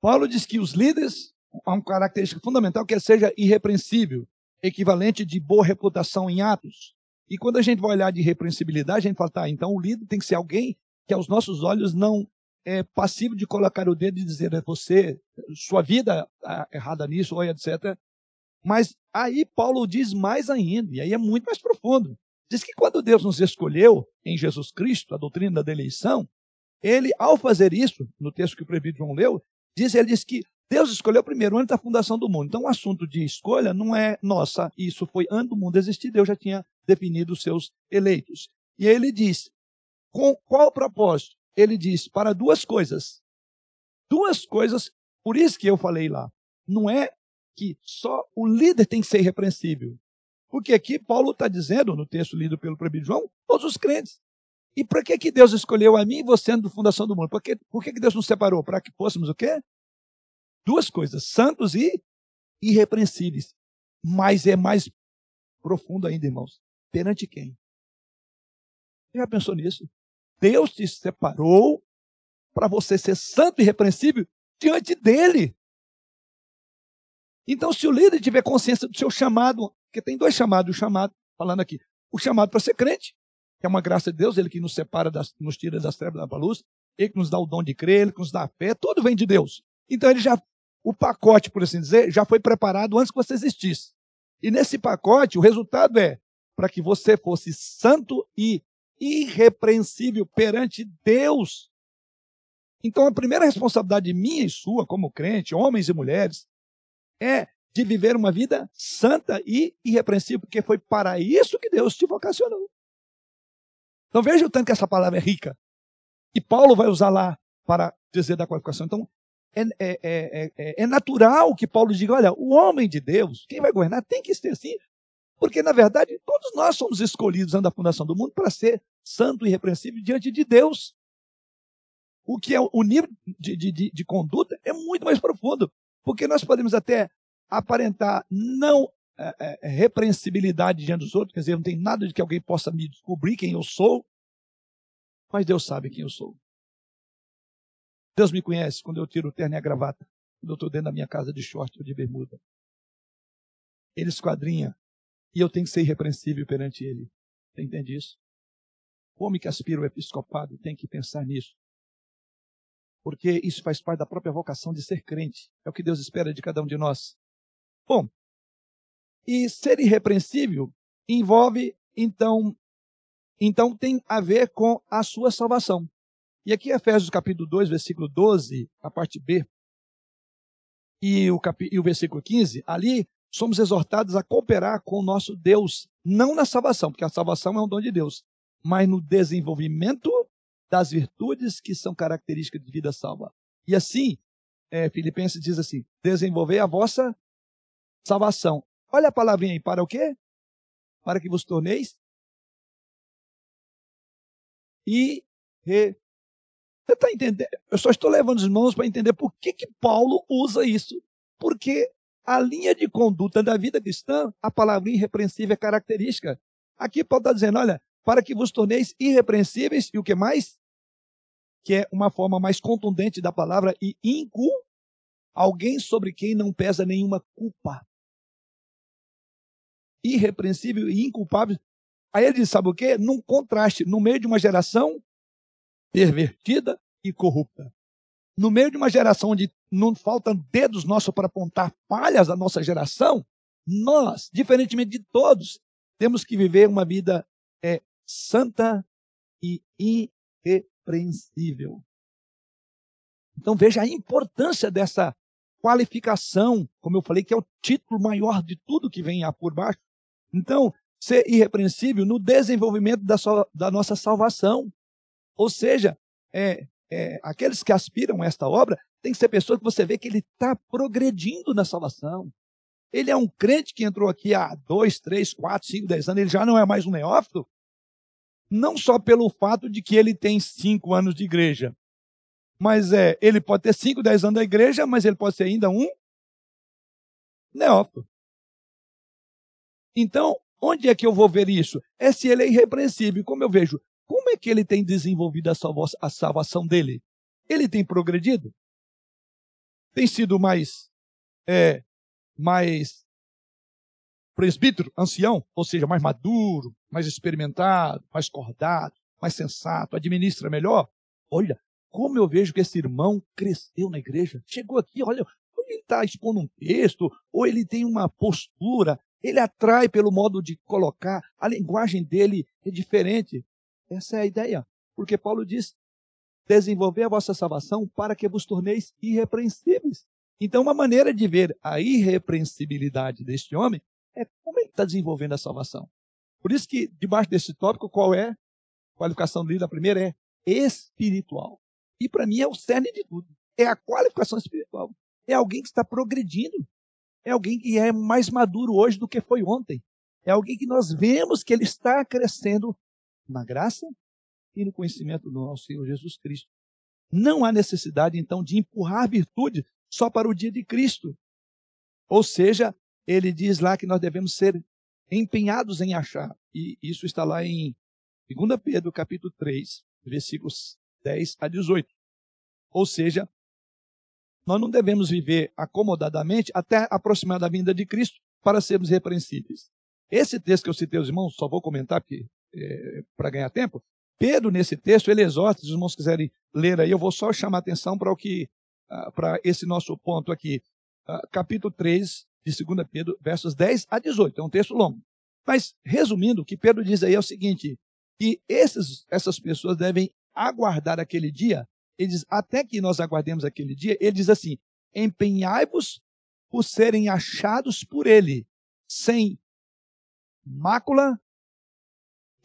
Paulo diz que os líderes há uma característica fundamental que é seja irrepreensível, equivalente de boa reputação em atos. E quando a gente vai olhar de irrepreensibilidade, a gente fala, tá, então o líder tem que ser alguém que aos nossos olhos não é passivo de colocar o dedo e dizer é você, sua vida é errada nisso, ou etc. Mas aí Paulo diz mais ainda, e aí é muito mais profundo. Diz que quando Deus nos escolheu em Jesus Cristo, a doutrina da eleição, ele, ao fazer isso, no texto que o prefeito João leu, diz, ele diz que Deus escolheu primeiro antes da fundação do mundo. Então, o assunto de escolha não é nossa. Isso foi antes do mundo existir. Deus já tinha definido os seus eleitos. E ele diz: com qual propósito? Ele diz para duas coisas. Duas coisas, por isso que eu falei lá. Não é que só o líder tem que ser irrepreensível. Porque aqui Paulo está dizendo, no texto lido pelo Proibido João, todos os crentes. E para que, que Deus escolheu a mim e você do fundação do mundo? Por que, por que, que Deus nos separou? Para que fôssemos o quê? Duas coisas, santos e irrepreensíveis. Mas é mais profundo ainda, irmãos. Perante quem? Você já pensou nisso? Deus te separou para você ser santo e repreensível diante dele. Então, se o líder tiver consciência do seu chamado, porque tem dois chamados, o chamado, falando aqui, o chamado para ser crente, que é uma graça de Deus, ele que nos separa, das, nos tira das trevas da luz, ele que nos dá o dom de crer, ele que nos dá a fé, tudo vem de Deus. Então, ele já, o pacote, por assim dizer, já foi preparado antes que você existisse. E nesse pacote, o resultado é para que você fosse santo e irrepreensível perante Deus. Então, a primeira responsabilidade minha e sua, como crente, homens e mulheres, é de viver uma vida santa e irrepreensível, porque foi para isso que Deus te vocacionou. Então, veja o tanto que essa palavra é rica. E Paulo vai usar lá para dizer da qualificação. Então, é, é, é, é, natural que Paulo diga: olha, o homem de Deus, quem vai governar, tem que ser assim, porque, na verdade, todos nós somos escolhidos antes da fundação do mundo para ser santo e irrepreensível diante de Deus. O que é o nível de, de, de, de conduta é muito mais profundo, porque nós podemos até aparentar não é, é, repreensibilidade diante dos outros, quer dizer, não tem nada de que alguém possa me descobrir quem eu sou, mas Deus sabe quem eu sou. Deus me conhece quando eu tiro o terno e a gravata, quando eu estou dentro da minha casa de short ou de bermuda. Ele esquadrinha e eu tenho que ser irrepreensível perante ele. Você entende isso? O homem que aspira o episcopado tem que pensar nisso. Porque isso faz parte da própria vocação de ser crente. É o que Deus espera de cada um de nós. Bom, e ser irrepreensível envolve, então, então tem a ver com a sua salvação. E aqui Efésios capítulo 2, versículo 12, a parte B, e o, cap... e o versículo 15, ali somos exortados a cooperar com o nosso Deus, não na salvação, porque a salvação é um dom de Deus, mas no desenvolvimento das virtudes que são características de vida salva. E assim, é, Filipenses diz assim: desenvolver a vossa salvação. Olha a palavrinha aí, para o quê? Para que vos torneis e. Você está entendendo? Eu só estou levando os mãos para entender por que, que Paulo usa isso. Porque a linha de conduta da vida cristã, a palavra irrepreensível é característica. Aqui Paulo está dizendo, olha, para que vos torneis irrepreensíveis, e o que mais? Que é uma forma mais contundente da palavra, e incu, alguém sobre quem não pesa nenhuma culpa. irrepreensível e inculpável. Aí ele diz: sabe o quê? Num contraste, no meio de uma geração pervertida e corrupta. No meio de uma geração onde não faltam dedos nossos para apontar falhas da nossa geração, nós, diferentemente de todos, temos que viver uma vida é, santa e irrepreensível. Então veja a importância dessa qualificação, como eu falei, que é o título maior de tudo que vem por baixo. Então, ser irrepreensível no desenvolvimento da, da nossa salvação. Ou seja, é, é, aqueles que aspiram a esta obra tem que ser pessoas que você vê que ele está progredindo na salvação. Ele é um crente que entrou aqui há dois, três, quatro, cinco, dez anos, ele já não é mais um neófito. Não só pelo fato de que ele tem cinco anos de igreja, mas é, ele pode ter 5, 10 anos da igreja, mas ele pode ser ainda um neófito. Então, onde é que eu vou ver isso? É se ele é irrepreensível. Como eu vejo? Como é que ele tem desenvolvido a salvação dele? Ele tem progredido? Tem sido mais, é, mais presbítero, ancião, ou seja, mais maduro, mais experimentado, mais cordado, mais sensato, administra melhor? Olha, como eu vejo que esse irmão cresceu na igreja. Chegou aqui, olha, ele está expondo um texto, ou ele tem uma postura, ele atrai pelo modo de colocar, a linguagem dele é diferente. Essa é a ideia. Porque Paulo diz: desenvolver a vossa salvação para que vos torneis irrepreensíveis. Então, uma maneira de ver a irrepreensibilidade deste homem é como ele está desenvolvendo a salvação. Por isso que, debaixo desse tópico, qual é a qualificação dele? A primeira é espiritual. E para mim é o cerne de tudo. É a qualificação espiritual. É alguém que está progredindo. É alguém que é mais maduro hoje do que foi ontem. É alguém que nós vemos que ele está crescendo na graça e no conhecimento do nosso Senhor Jesus Cristo. Não há necessidade, então, de empurrar virtude só para o dia de Cristo. Ou seja, ele diz lá que nós devemos ser empenhados em achar. E isso está lá em 2 Pedro, capítulo 3, versículos 10 a 18. Ou seja, nós não devemos viver acomodadamente até aproximar da vinda de Cristo para sermos repreensíveis. Esse texto que eu citei aos irmãos, só vou comentar porque, para ganhar tempo. Pedro, nesse texto, ele exorta, se os irmãos quiserem ler aí, eu vou só chamar atenção para o que, uh, para esse nosso ponto aqui. Uh, capítulo 3 de 2 Pedro, versos 10 a 18. É um texto longo. Mas, resumindo, o que Pedro diz aí é o seguinte: que esses, essas pessoas devem aguardar aquele dia, ele diz, até que nós aguardemos aquele dia, ele diz assim: empenhai-vos por serem achados por ele, sem mácula,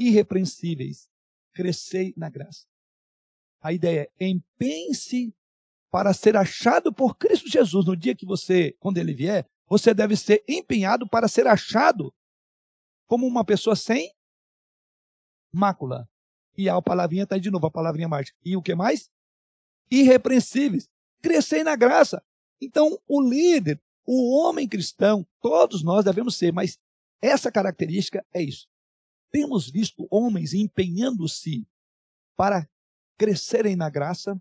irrepreensíveis, crescei na graça. A ideia é empenhe-se para ser achado por Cristo Jesus no dia que você, quando ele vier, você deve ser empenhado para ser achado como uma pessoa sem mácula, e a palavrinha está aí de novo, a palavrinha mágica. E o que mais? Irrepreensíveis. Crescer na graça. Então, o líder, o homem cristão, todos nós devemos ser, mas essa característica é isso. Temos visto homens empenhando-se para crescerem na graça,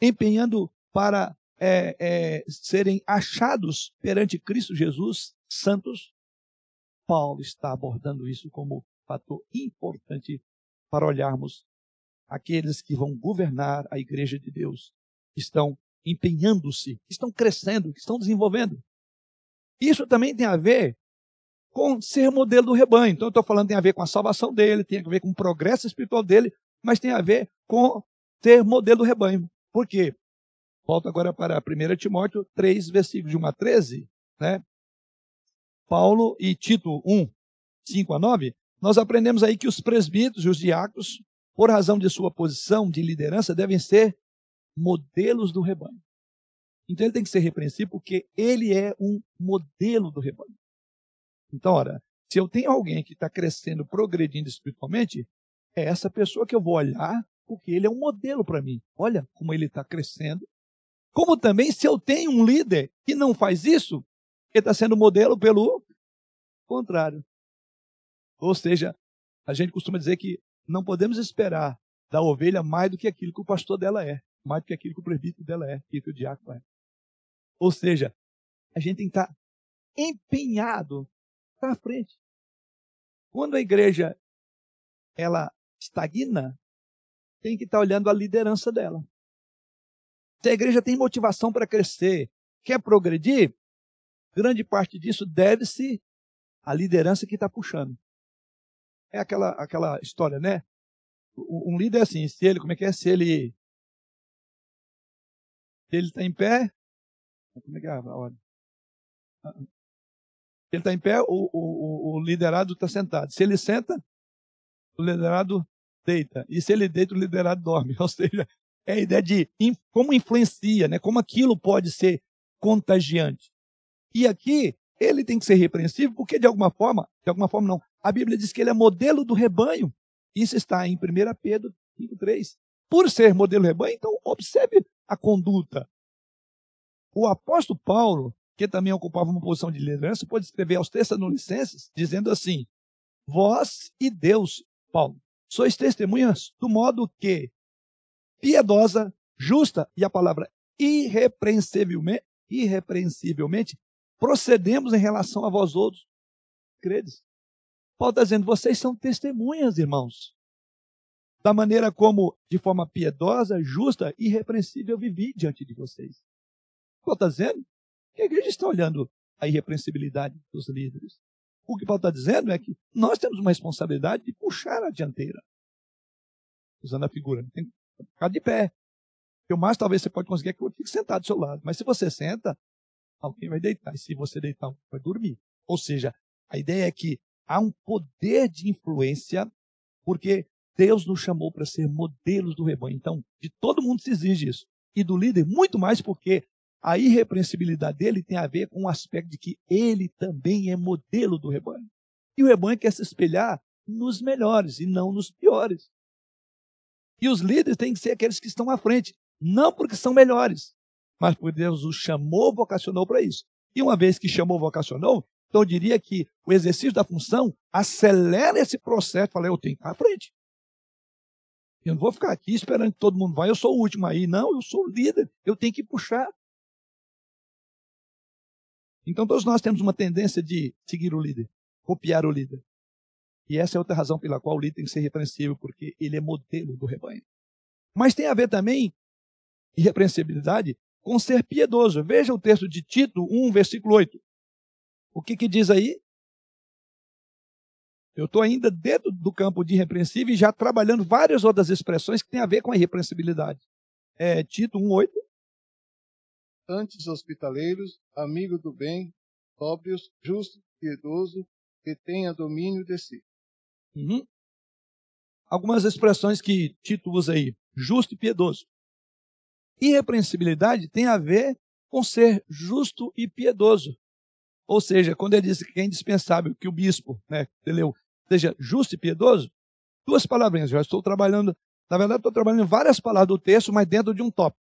empenhando para é, é, serem achados perante Cristo Jesus santos. Paulo está abordando isso como fator importante para olharmos aqueles que vão governar a igreja de Deus, que estão empenhando-se, que estão crescendo, que estão desenvolvendo. Isso também tem a ver com ser modelo do rebanho. Então, eu estou falando tem a ver com a salvação dele, tem a ver com o progresso espiritual dele, mas tem a ver com ser modelo do rebanho. Por quê? Volto agora para 1 Timóteo 3, versículos de 1 a 13, né? Paulo e Tito 1, 5 a 9, nós aprendemos aí que os presbíteros e os diáconos, por razão de sua posição de liderança, devem ser modelos do rebanho. Então ele tem que ser repreensível porque ele é um modelo do rebanho. Então, ora, se eu tenho alguém que está crescendo, progredindo espiritualmente, é essa pessoa que eu vou olhar porque ele é um modelo para mim. Olha como ele está crescendo. Como também, se eu tenho um líder que não faz isso, ele está sendo modelo pelo contrário. Ou seja, a gente costuma dizer que não podemos esperar da ovelha mais do que aquilo que o pastor dela é, mais do que aquilo que o presbítero dela é, que o diácono é. Ou seja, a gente tem que estar empenhado está à frente. Quando a igreja ela estagna, tem que estar tá olhando a liderança dela. Se a igreja tem motivação para crescer, quer progredir, grande parte disso deve-se à liderança que está puxando. É aquela, aquela história, né? Um líder é assim, se ele, como é que é? Se ele se ele está em pé, como é que é a ordem? Se ele está em pé, o, o, o liderado está sentado. Se ele senta, o liderado deita. E se ele deita, o liderado dorme. Ou seja, é a ideia de como influencia, né? como aquilo pode ser contagiante. E aqui, ele tem que ser repreensível, porque de alguma forma, de alguma forma não, a Bíblia diz que ele é modelo do rebanho. Isso está em 1 Pedro 5,3. Por ser modelo rebanho, então observe a conduta. O apóstolo Paulo, que também ocupava uma posição de liderança, pode escrever aos Tessalonicenses, dizendo assim: Vós e Deus, Paulo, sois testemunhas do modo que piedosa, justa e a palavra irrepreensivelmente, irrepreensivelmente procedemos em relação a vós outros. Credes? Paulo está dizendo, vocês são testemunhas, irmãos, da maneira como, de forma piedosa, justa e irrepreensível, eu vivi diante de vocês. Paulo está dizendo que a igreja está olhando a irrepreensibilidade dos líderes. O que Paulo está dizendo é que nós temos uma responsabilidade de puxar a dianteira. Usando a figura, tem que ficar de pé. O mais talvez você pode conseguir é que eu fique sentado do seu lado. Mas se você senta, alguém vai deitar. E se você deitar, vai dormir. Ou seja, a ideia é que há um poder de influência, porque Deus nos chamou para ser modelos do rebanho. Então, de todo mundo se exige isso. E do líder, muito mais porque a irrepreensibilidade dele tem a ver com o aspecto de que ele também é modelo do rebanho. E o rebanho quer se espelhar nos melhores e não nos piores. E os líderes têm que ser aqueles que estão à frente, não porque são melhores, mas porque Deus os chamou, vocacionou para isso. E uma vez que chamou, vocacionou, então eu diria que o exercício da função acelera esse processo. Falei, eu tenho que estar à frente. Eu não vou ficar aqui esperando que todo mundo vá, eu sou o último aí. Não, eu sou o líder, eu tenho que puxar. Então todos nós temos uma tendência de seguir o líder, copiar o líder. E essa é outra razão pela qual o líder tem que ser repreensível, porque ele é modelo do rebanho. Mas tem a ver também, irrepreensibilidade, com ser piedoso. Veja o texto de Tito 1, versículo 8. O que, que diz aí? Eu estou ainda dentro do campo de irrepreensível e já trabalhando várias outras expressões que têm a ver com a irrepreensibilidade. É, Tito 1, 8 antes hospitaleiros, amigo do bem, sóbrios, justo, piedoso, que tenha domínio de si. Uhum. Algumas expressões que Tito usa aí, justo e piedoso. Irrepreensibilidade tem a ver com ser justo e piedoso. Ou seja, quando ele diz que é indispensável que o bispo, né, entendeu, seja justo e piedoso, duas palavrinhas. Já estou trabalhando, na verdade, estou trabalhando várias palavras do texto, mas dentro de um tópico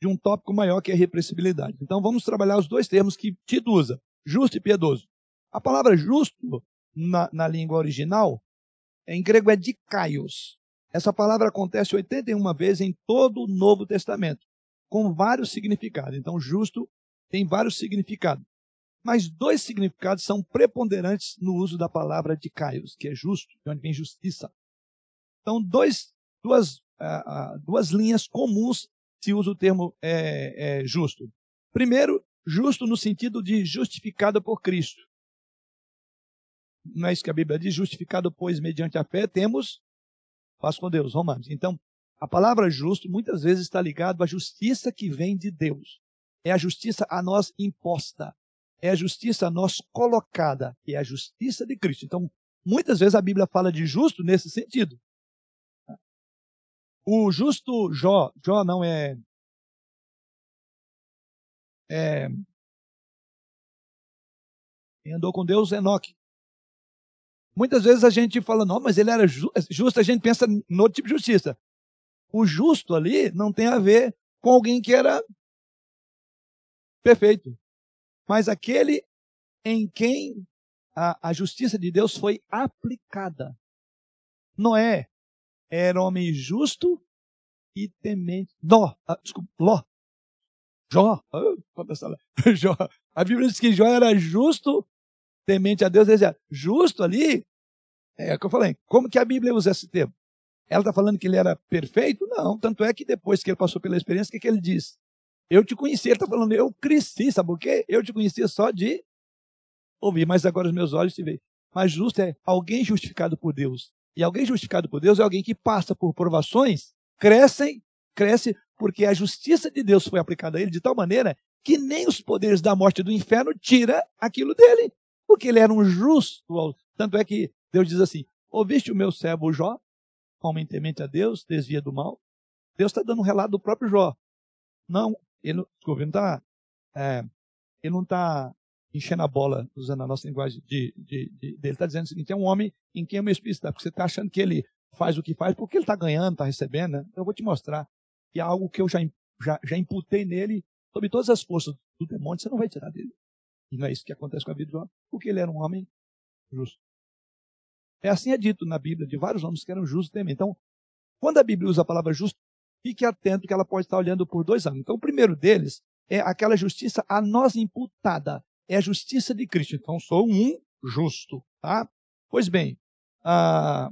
de um tópico maior que é a repressibilidade. Então vamos trabalhar os dois termos que Tito usa, justo e piedoso. A palavra justo, na, na língua original, em grego é dikaios. Essa palavra acontece 81 vezes em todo o Novo Testamento, com vários significados. Então, justo tem vários significados. Mas dois significados são preponderantes no uso da palavra dikaios, que é justo, de onde vem justiça. Então, dois, duas, uh, uh, duas linhas comuns se usa o termo é, é, justo. Primeiro, justo no sentido de justificado por Cristo. Não é isso que a Bíblia diz? Justificado, pois, mediante a fé, temos paz com Deus. Romanos. Então, a palavra justo muitas vezes está ligado à justiça que vem de Deus. É a justiça a nós imposta. É a justiça a nós colocada. É a justiça de Cristo. Então, muitas vezes a Bíblia fala de justo nesse sentido. O justo Jó, Jó não é, é andou com Deus, Enoque. Muitas vezes a gente fala, não, mas ele era justo, a gente pensa no tipo de justiça. O justo ali não tem a ver com alguém que era perfeito, mas aquele em quem a, a justiça de Deus foi aplicada. Noé era homem justo e temente. Nó, ah, desculpa, Ló. Jó. Ah, Jó. A Bíblia diz que Jó era justo temente a Deus, dizia, justo ali, é o que eu falei, como que a Bíblia usa esse termo? Ela está falando que ele era perfeito? Não, tanto é que depois que ele passou pela experiência, o que, que ele diz? Eu te conheci, ele está falando, eu cresci, sabe por quê? Eu te conhecia só de ouvir, mas agora os meus olhos te veem. Mas justo é alguém justificado por Deus. E alguém justificado por Deus é alguém que passa por provações, crescem, cresce porque a justiça de Deus foi aplicada a ele de tal maneira que nem os poderes da morte e do inferno tira aquilo dele, porque ele era um justo. Tanto é que Deus diz assim: Ouviste o meu servo Jó, homem temente a Deus, desvia do mal. Deus está dando um relato do próprio Jó. Não, ele, desculpa, ele não está é, ele não está enchendo a bola, usando a nossa linguagem de, de, de, dele. Está dizendo o seguinte: é um homem em quem o meu espírito está, porque você está achando que ele faz o que faz porque ele está ganhando, está recebendo. Né? Então eu vou te mostrar que é algo que eu já, já, já imputei nele, sobre todas as forças do demônio, você não vai tirar dele. E não é isso que acontece com a vida de Jó, porque ele era um homem justo. É assim é dito na Bíblia de vários homens que eram justos também. Então, quando a Bíblia usa a palavra justo, fique atento que ela pode estar olhando por dois ângulos. Então, o primeiro deles é aquela justiça a nós imputada. É a justiça de Cristo. Então, sou um justo. Tá? Pois bem, ah,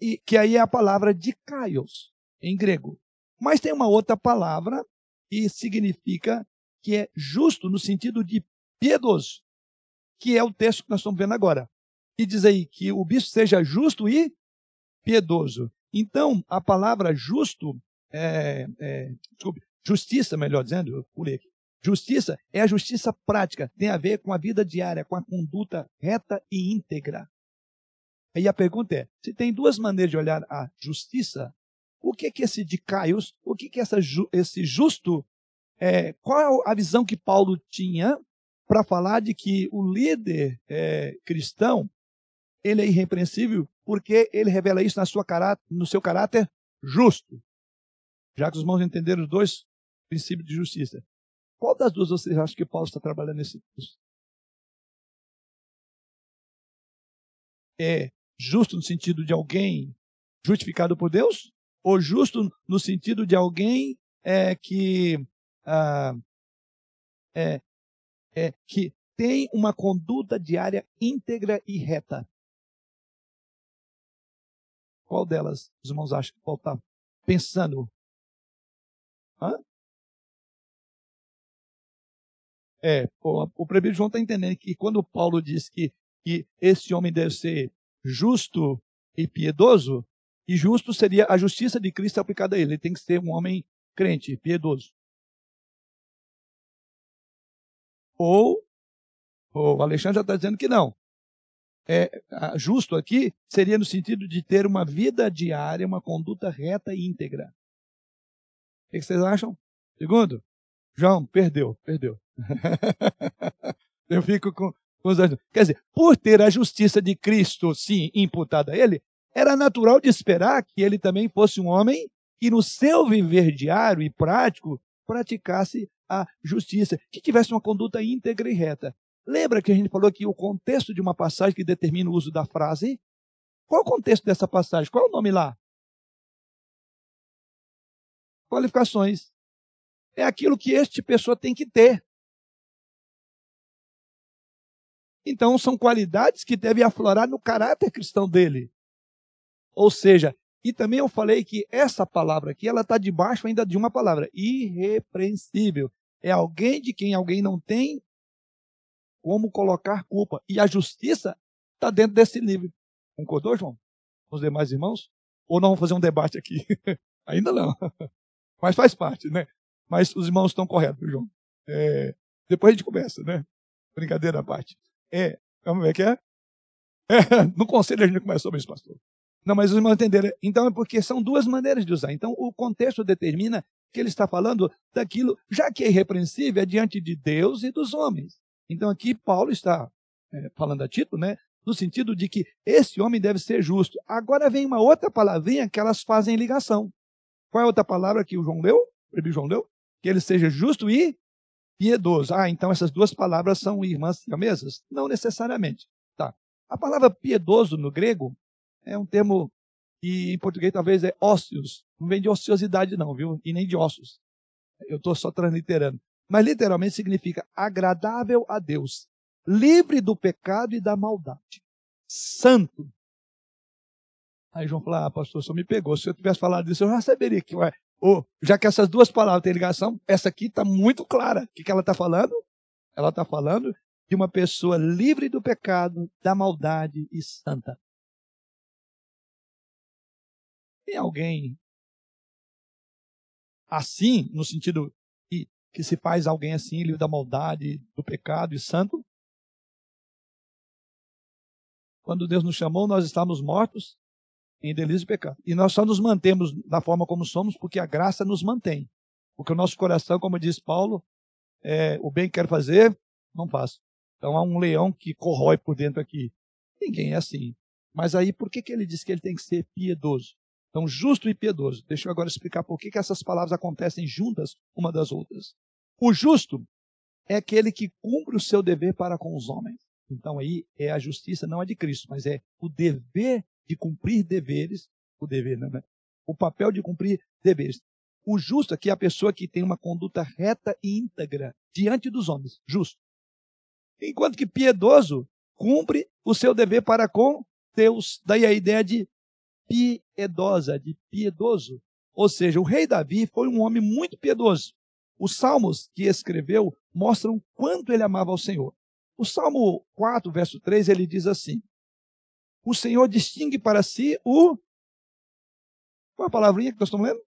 e, que aí é a palavra de Caios, em grego. Mas tem uma outra palavra que significa que é justo no sentido de piedoso, que é o texto que nós estamos vendo agora. E diz aí que o bispo seja justo e piedoso. Então, a palavra justo, é, é, desculpe, justiça, melhor dizendo, eu pulei aqui. Justiça é a justiça prática, tem a ver com a vida diária, com a conduta reta e íntegra. Aí a pergunta é: se tem duas maneiras de olhar a justiça, o que é que esse de Caios, o que que essa, esse justo, é, qual é a visão que Paulo tinha para falar de que o líder é, cristão ele é irrepreensível porque ele revela isso na sua caráter, no seu caráter justo. Já que os irmãos entenderam os dois princípios de justiça. Qual das duas vocês acham que Paulo está trabalhando nesse texto? É justo no sentido de alguém justificado por Deus? Ou justo no sentido de alguém é, que, ah, é, é, que tem uma conduta diária íntegra e reta? Qual delas os irmãos acham que Paulo está pensando? Hã? É, o, o prefeito João está entendendo que quando Paulo diz que, que esse homem deve ser justo e piedoso, e justo seria a justiça de Cristo aplicada a ele. Ele tem que ser um homem crente, piedoso. Ou, o Alexandre já está dizendo que não. É, justo aqui seria no sentido de ter uma vida diária, uma conduta reta e íntegra. O que vocês acham? Segundo, João, perdeu, perdeu. Eu fico com, Quer dizer, por ter a justiça de Cristo, sim, imputada a ele, era natural de esperar que ele também fosse um homem que no seu viver diário e prático praticasse a justiça, que tivesse uma conduta íntegra e reta. Lembra que a gente falou que o contexto de uma passagem que determina o uso da frase? Qual o contexto dessa passagem? Qual é o nome lá? Qualificações. É aquilo que este pessoa tem que ter. Então, são qualidades que devem aflorar no caráter cristão dele. Ou seja, e também eu falei que essa palavra aqui, ela está debaixo ainda de uma palavra, irrepreensível. É alguém de quem alguém não tem como colocar culpa. E a justiça está dentro desse livro. Concordou, João? Com os demais irmãos? Ou não vamos fazer um debate aqui? ainda não. Mas faz parte, né? Mas os irmãos estão corretos, João. É, depois a gente começa, né? Brincadeira à parte. É, vamos ver que é? é? No conselho a gente começa sobre isso, pastor. Não, mas os irmãos entenderam. Então é porque são duas maneiras de usar. Então o contexto determina que ele está falando daquilo, já que é irrepreensível, é diante de Deus e dos homens. Então aqui Paulo está é, falando a Tito, né? No sentido de que esse homem deve ser justo. Agora vem uma outra palavrinha que elas fazem ligação. Qual é a outra palavra que o João leu? O João leu? Que ele seja justo e piedoso. Ah, então essas duas palavras são irmãs siamesas? Não necessariamente. Tá. A palavra piedoso no grego é um termo que em português talvez é ósseos. Não vem de ociosidade não, viu? E nem de ossos. Eu estou só transliterando. Mas literalmente significa agradável a Deus, livre do pecado e da maldade, santo. Aí João falou: Ah, pastor, você me pegou. Se eu tivesse falado isso, eu já saberia que, ué, oh, já que essas duas palavras têm ligação, essa aqui está muito clara. O que, que ela está falando? Ela está falando de uma pessoa livre do pecado, da maldade e santa. Tem alguém assim, no sentido que, que se faz alguém assim, livre da maldade, do pecado e santo? Quando Deus nos chamou, nós estávamos mortos em delírio de pecado. E nós só nos mantemos da forma como somos porque a graça nos mantém. Porque o nosso coração, como diz Paulo, é, o bem que quero fazer, não faço. Então há um leão que corrói por dentro aqui. Ninguém é assim. Mas aí por que, que ele diz que ele tem que ser piedoso? Então, justo e piedoso. Deixa eu agora explicar por que, que essas palavras acontecem juntas uma das outras. O justo é aquele que cumpre o seu dever para com os homens. Então aí é a justiça, não é de Cristo, mas é o dever de cumprir deveres, o dever, não é? O papel de cumprir deveres. O justo aqui é a pessoa que tem uma conduta reta e íntegra diante dos homens, justo. Enquanto que piedoso cumpre o seu dever para com Deus. Daí a ideia de piedosa, de piedoso. Ou seja, o rei Davi foi um homem muito piedoso. Os salmos que escreveu mostram quanto ele amava ao Senhor. O Salmo 4, verso 3, ele diz assim: O Senhor distingue para si o. Qual é a palavrinha que nós estamos lendo?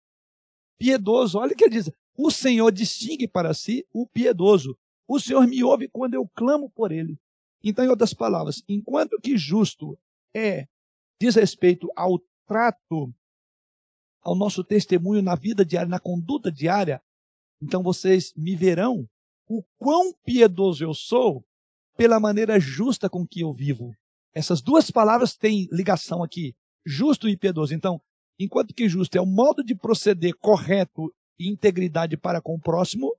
Piedoso. Olha o que ele diz. O Senhor distingue para si o piedoso. O Senhor me ouve quando eu clamo por ele. Então, em outras palavras, enquanto que justo é diz respeito ao trato, ao nosso testemunho na vida diária, na conduta diária, então vocês me verão o quão piedoso eu sou pela maneira justa com que eu vivo. Essas duas palavras têm ligação aqui, justo e piedoso. Então, enquanto que justo é o modo de proceder correto e integridade para com o próximo,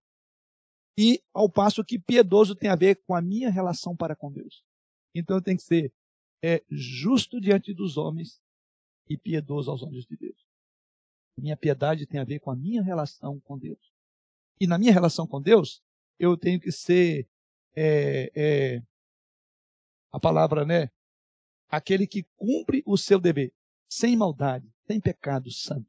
e ao passo que piedoso tem a ver com a minha relação para com Deus. Então eu tenho que ser é, justo diante dos homens e piedoso aos olhos de Deus. Minha piedade tem a ver com a minha relação com Deus. E na minha relação com Deus, eu tenho que ser é, é, a palavra, né? Aquele que cumpre o seu dever, sem maldade, sem pecado santo.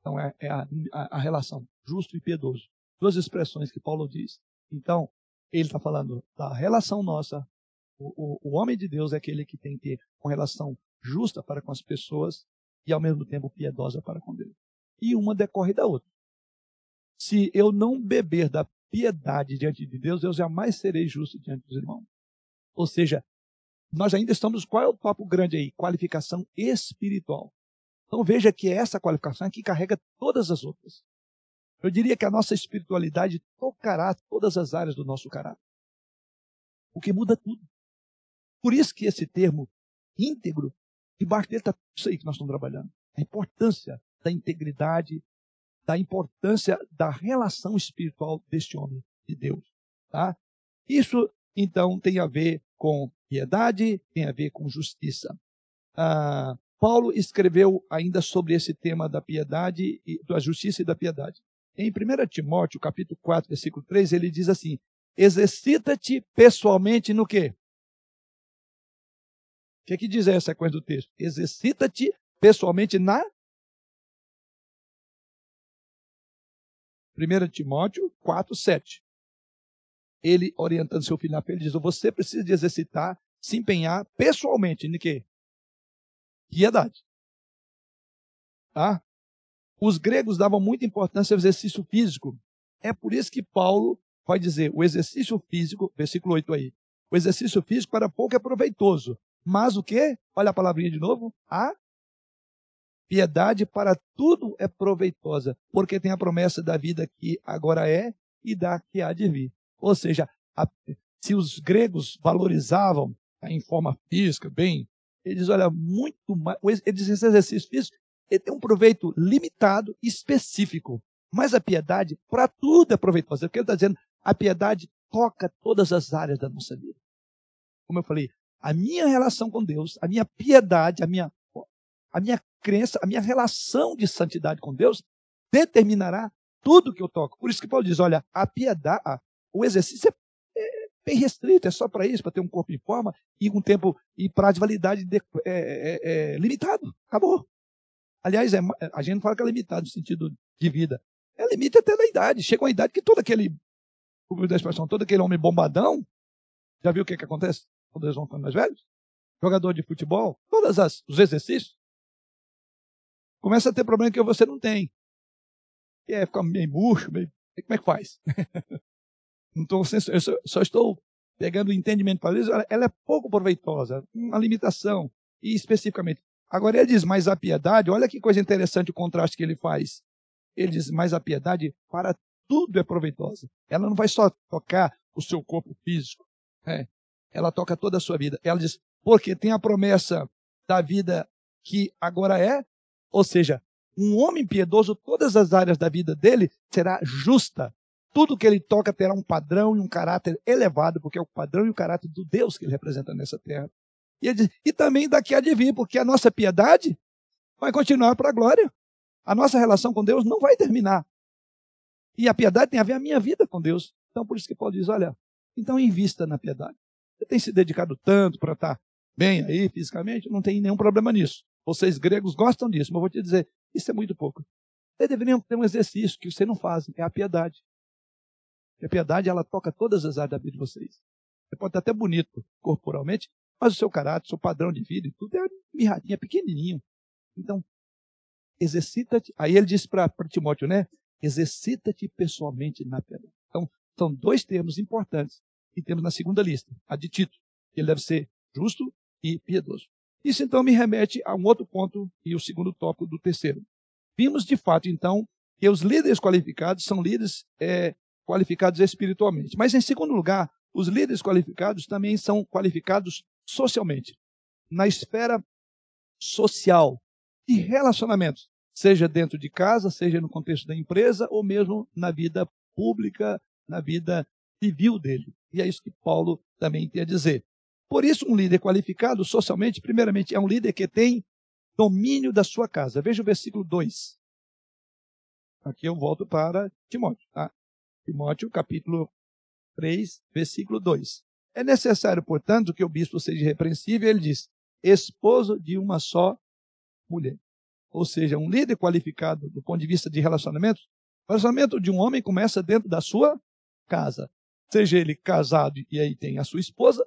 Então é, é a, a, a, relação justo e piedoso. Duas expressões que Paulo diz. Então, ele está falando da relação nossa. O, o, o, homem de Deus é aquele que tem que ter uma relação justa para com as pessoas e ao mesmo tempo piedosa para com Deus. E uma decorre da outra. Se eu não beber da piedade diante de Deus, eu jamais serei justo diante dos irmãos. Ou seja, nós ainda estamos. Qual é o papo grande aí? Qualificação espiritual. Então veja que essa qualificação é que carrega todas as outras. Eu diria que a nossa espiritualidade tocará todas as áreas do nosso caráter. O que muda tudo. Por isso que esse termo íntegro, debaixo dele está isso aí que nós estamos trabalhando. A importância da integridade, da importância da relação espiritual deste homem de Deus. Tá? Isso, então, tem a ver com piedade, tem a ver com justiça. Ah, Paulo escreveu ainda sobre esse tema da piedade, da justiça e da piedade. Em 1 Timóteo, capítulo 4, versículo 3, ele diz assim: Exercita-te pessoalmente no quê? O que, é que diz essa sequência do texto? Exercita-te pessoalmente na 1 Timóteo 4, 7. Ele, orientando seu filho na fé, ele diz: Você precisa de exercitar, se empenhar pessoalmente em quê? piedade. Tá? Os gregos davam muita importância ao exercício físico. É por isso que Paulo vai dizer: o exercício físico, versículo 8 aí, o exercício físico para pouco é proveitoso. Mas o que? Olha a palavrinha de novo. A piedade para tudo é proveitosa, porque tem a promessa da vida que agora é e da que há de vir. Ou seja, a, se os gregos valorizavam em forma física, bem ele diz, olha, muito mais. Ele diz, esse exercício físico ele tem um proveito limitado, específico. Mas a piedade, para tudo é proveitosa. Porque ele está dizendo, a piedade toca todas as áreas da nossa vida. Como eu falei, a minha relação com Deus, a minha piedade, a minha, a minha crença, a minha relação de santidade com Deus determinará tudo que eu toco. Por isso que Paulo diz, olha, a piedade, o exercício é, é bem restrito, é só para isso, para ter um corpo em forma e um tempo e prazo de validade de, é, é, é, limitado. Acabou. Aliás, é, a gente não fala que é limitado no sentido de vida. É limite até da idade. Chega uma idade que todo aquele, da expressão, todo aquele homem bombadão, já viu o que, que acontece quando eles vão ficando mais velhos? Jogador de futebol, todos os exercícios, começa a ter problema que você não tem. E é ficar meio murcho, meio... como é que faz? não tô, eu só, só estou pegando o entendimento para isso, ela é pouco proveitosa, uma limitação. E especificamente. Agora ele diz, mas a piedade, olha que coisa interessante o contraste que ele faz. Ele diz, mas a piedade para tudo é proveitosa. Ela não vai só tocar o seu corpo físico, é, ela toca toda a sua vida. Ela diz, porque tem a promessa da vida que agora é, ou seja, um homem piedoso, todas as áreas da vida dele será justa. Tudo que ele toca terá um padrão e um caráter elevado, porque é o padrão e o caráter do Deus que ele representa nessa terra. E, diz, e também daqui a de vir, porque a nossa piedade vai continuar para a glória. A nossa relação com Deus não vai terminar. E a piedade tem a ver a minha vida com Deus. Então, por isso que Paulo diz: olha, então invista na piedade. Você tem se dedicado tanto para estar bem aí fisicamente, não tem nenhum problema nisso. Vocês gregos gostam disso, mas vou te dizer, isso é muito pouco. Vocês deveriam ter um exercício que vocês não fazem, é a piedade. A piedade, ela toca todas as áreas da vida de vocês. Você pode estar até bonito corporalmente, mas o seu caráter, o seu padrão de vida e tudo é mirradinha, pequenininho. Então, exercita-te. Aí ele disse para Timóteo, né? Exercita-te pessoalmente na piedade. Então, são dois termos importantes que temos na segunda lista, a de Tito. Ele deve ser justo e piedoso. Isso então me remete a um outro ponto e o segundo tópico do terceiro. Vimos de fato então que os líderes qualificados são líderes é, qualificados espiritualmente. Mas em segundo lugar, os líderes qualificados também são qualificados socialmente, na esfera social e relacionamentos, seja dentro de casa, seja no contexto da empresa ou mesmo na vida pública, na vida civil dele. E é isso que Paulo também tem a dizer. Por isso, um líder qualificado socialmente, primeiramente, é um líder que tem domínio da sua casa. Veja o versículo 2. Aqui eu volto para Timóteo. Tá? Timóteo, capítulo 3, versículo 2. É necessário, portanto, que o bispo seja repreensível, ele diz, esposo de uma só mulher. Ou seja, um líder qualificado do ponto de vista de relacionamento, o relacionamento de um homem começa dentro da sua casa. Seja ele casado e aí tem a sua esposa,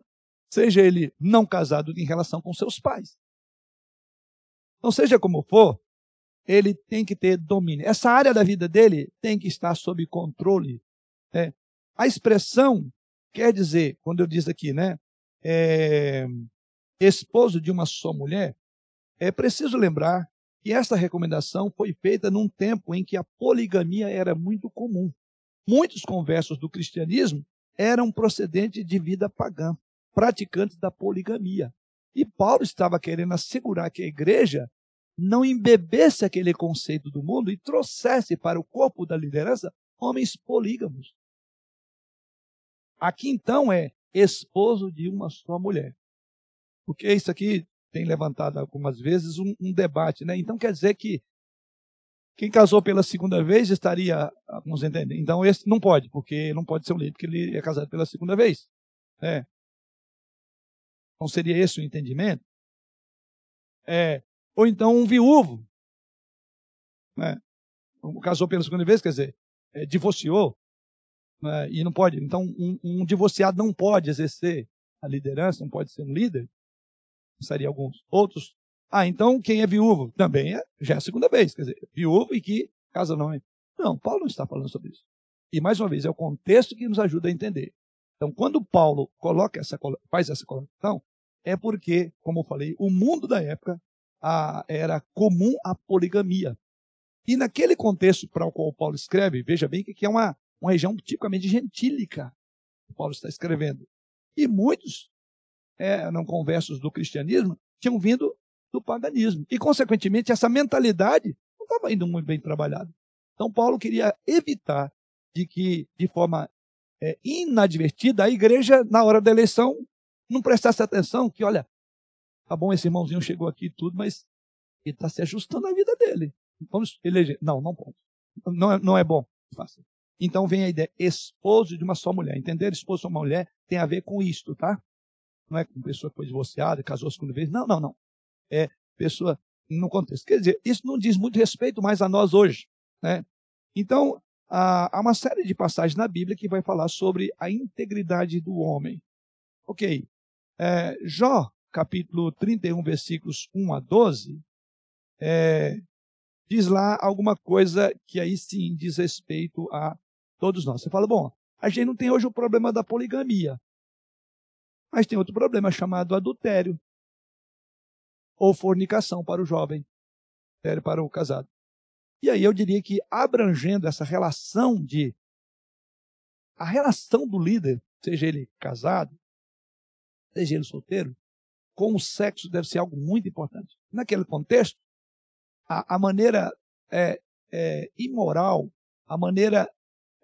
seja ele não casado em relação com seus pais. Então, seja como for, ele tem que ter domínio. Essa área da vida dele tem que estar sob controle. Né? A expressão quer dizer, quando eu disse aqui, né, é, esposo de uma só mulher, é preciso lembrar que essa recomendação foi feita num tempo em que a poligamia era muito comum. Muitos conversos do cristianismo eram procedentes de vida pagã, praticantes da poligamia. E Paulo estava querendo assegurar que a igreja não embebesse aquele conceito do mundo e trouxesse para o corpo da liderança homens polígamos. Aqui então é esposo de uma só mulher. Porque isso aqui tem levantado algumas vezes um, um debate, né? Então quer dizer que quem casou pela segunda vez estaria, vamos entender. Então esse não pode, porque não pode ser um líder, porque ele é casado pela segunda vez. É. Então seria esse o entendimento? É. Ou então um viúvo. Né? Casou pela segunda vez, quer dizer, é, divorciou. Né? E não pode. Então um, um divorciado não pode exercer a liderança, não pode ser um líder. Seria alguns. Outros ah, então quem é viúvo também é, já é a segunda vez, quer dizer, viúvo e que casa não é. Não, Paulo não está falando sobre isso. E mais uma vez, é o contexto que nos ajuda a entender. Então, quando Paulo coloca essa, faz essa colocação, é porque, como eu falei, o mundo da época a, era comum a poligamia. E naquele contexto para o qual Paulo escreve, veja bem que é uma, uma região tipicamente gentílica que Paulo está escrevendo. E muitos, é, não conversos do cristianismo, tinham vindo do paganismo. E, consequentemente, essa mentalidade não estava indo muito bem trabalhada. Então, Paulo queria evitar de que, de forma é, inadvertida, a igreja, na hora da eleição, não prestasse atenção que, olha, tá bom, esse irmãozinho chegou aqui e tudo, mas ele está se ajustando à vida dele. Vamos eleger. Não, não pode. Não é, não é bom. Faça. Então vem a ideia, esposo de uma só mulher. Entender esposo de uma mulher tem a ver com isto, tá? Não é com pessoa que foi divorciada, casou segunda vez. Não, não, não. É pessoa no contexto. Quer dizer, isso não diz muito respeito mais a nós hoje. Né? Então, há uma série de passagens na Bíblia que vai falar sobre a integridade do homem. Ok. É, Jó, capítulo 31, versículos 1 a 12, é, diz lá alguma coisa que aí sim diz respeito a todos nós. Você fala, bom, a gente não tem hoje o problema da poligamia, mas tem outro problema chamado adultério ou fornicação para o jovem, para o casado. E aí eu diria que abrangendo essa relação de a relação do líder, seja ele casado, seja ele solteiro, com o sexo deve ser algo muito importante. Naquele contexto, a, a maneira é, é, imoral, a maneira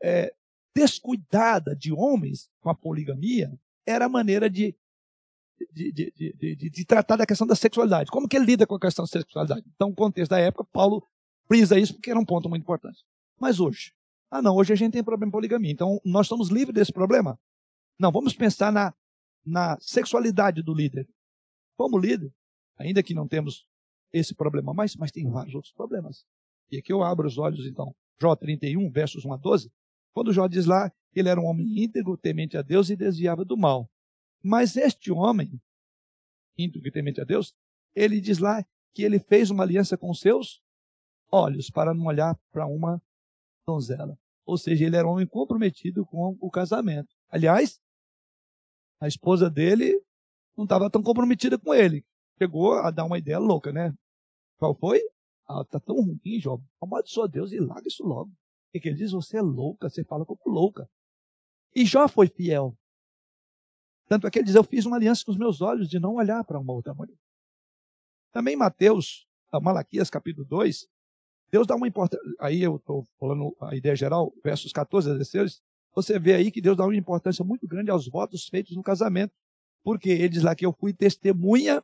é, descuidada de homens com a poligamia era a maneira de de, de, de, de, tratar da questão da sexualidade. Como que ele lida com a questão da sexualidade? Então, no contexto da época, Paulo frisa isso porque era um ponto muito importante. Mas hoje, ah não, hoje a gente tem problema de poligamia. Então, nós estamos livres desse problema? Não, vamos pensar na, na sexualidade do líder. Como líder, ainda que não temos esse problema mais, mas tem vários outros problemas. E aqui eu abro os olhos, então, Jó 31, versos 1 a 12, quando Jó diz lá que ele era um homem íntegro, temente a Deus e desviava do mal. Mas este homem, íntegro e temente a Deus, ele diz lá que ele fez uma aliança com seus olhos para não olhar para uma donzela. Ou seja, ele era um homem comprometido com o casamento. Aliás, a esposa dele não estava tão comprometida com ele. Chegou a dar uma ideia louca, né? Qual foi? Ah, tá tão ruim, Jó. Amaldiçoa Deus e larga isso logo. E que ele diz, você é louca, você fala como louca. E Jó foi fiel. Tanto é que ele diz, eu fiz uma aliança com os meus olhos de não olhar para uma outra mulher. Também Mateus, Malaquias capítulo 2, Deus dá uma importância. Aí eu estou falando a ideia geral, versos 14 a 16. Você vê aí que Deus dá uma importância muito grande aos votos feitos no casamento. Porque ele diz lá que eu fui testemunha,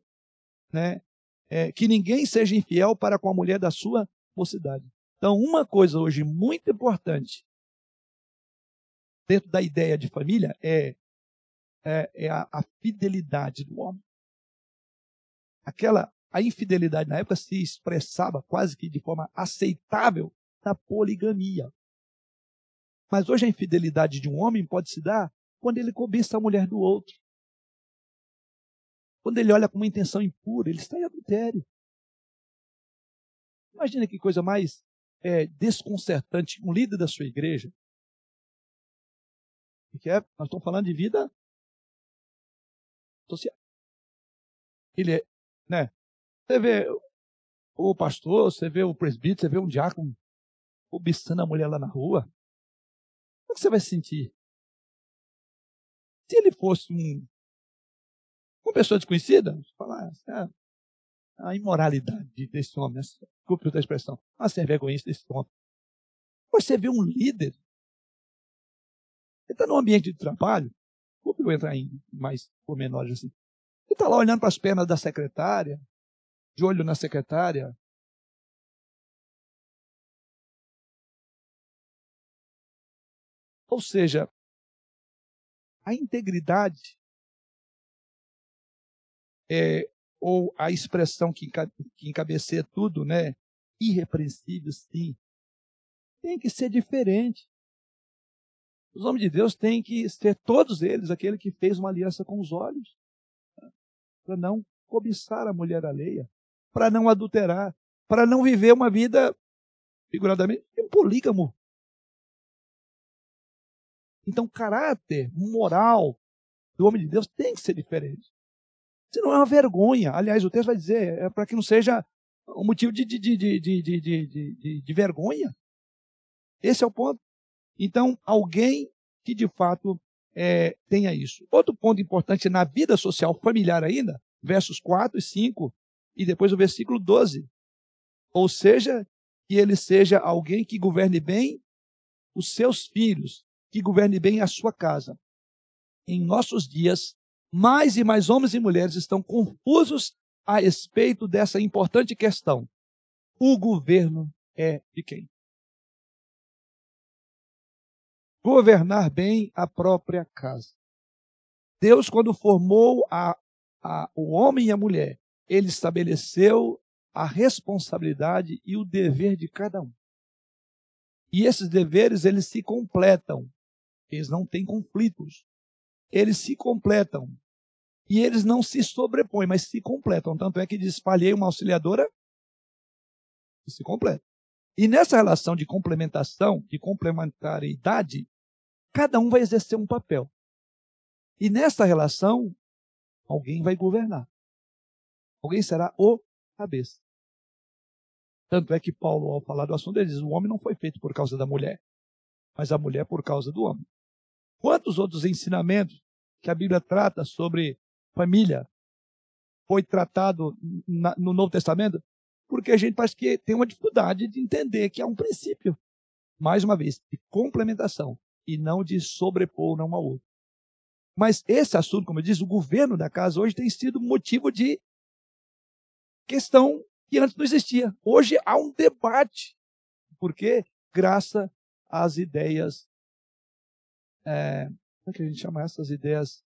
né, é, que ninguém seja infiel para com a mulher da sua mocidade. Então, uma coisa hoje muito importante dentro da ideia de família é, é, é a, a fidelidade do homem. Aquela a infidelidade na época se expressava quase que de forma aceitável na poligamia. Mas hoje a infidelidade de um homem pode se dar quando ele cobiça a mulher do outro. Quando ele olha com uma intenção impura, ele está em adultério. Imagina que coisa mais é, desconcertante um líder da sua igreja. Que é, nós estamos falando de vida social. Ele é, né, você vê o pastor, você vê o presbítero, você vê um diácono cobiçando a mulher lá na rua. Como é que você vai se sentir? Se ele fosse um, uma pessoa desconhecida, falar ah, a imoralidade desse homem, desculpe a expressão, a ser vergonha desse homem. Você vê um líder, ele está num ambiente de trabalho, desculpe eu entrar em mais pormenores assim, ele está lá olhando para as pernas da secretária, de olho na secretária. Ou seja, a integridade é, ou a expressão que, encabeceia tudo, né? Irrepreensível, sim. Tem que ser diferente. Os homens de Deus têm que ser todos eles aquele que fez uma aliança com os olhos, para não cobiçar a mulher alheia, para não adulterar, para não viver uma vida, figuradamente, um polígamo. Então, caráter moral do homem de Deus tem que ser diferente. Senão é uma vergonha. Aliás, o texto vai dizer, é para que não seja um motivo de, de, de, de vergonha. Esse é o ponto. Então, alguém que de fato é, tenha isso. Outro ponto importante na vida social familiar ainda, versos 4 e 5, e depois o versículo 12. Ou seja, que ele seja alguém que governe bem os seus filhos, que governe bem a sua casa. Em nossos dias, mais e mais homens e mulheres estão confusos a respeito dessa importante questão. O governo é de quem? governar bem a própria casa. Deus, quando formou a, a, o homem e a mulher, ele estabeleceu a responsabilidade e o dever de cada um. E esses deveres, eles se completam. Eles não têm conflitos. Eles se completam. E eles não se sobrepõem, mas se completam. Tanto é que diz, espalhei uma auxiliadora e se completa. E nessa relação de complementação, de complementariedade, cada um vai exercer um papel. E nessa relação, alguém vai governar. Alguém será o cabeça. Tanto é que Paulo, ao falar do assunto, ele diz: o homem não foi feito por causa da mulher, mas a mulher por causa do homem. Quantos outros ensinamentos que a Bíblia trata sobre família foi tratado na, no Novo Testamento? Porque a gente parece que tem uma dificuldade de entender que há um princípio, mais uma vez, de complementação e não de sobrepor um ao outro. Mas esse assunto, como eu disse, o governo da casa hoje tem sido motivo de questão que antes não existia. Hoje há um debate, porque graças às ideias, é, como é que a gente chama essas ideias?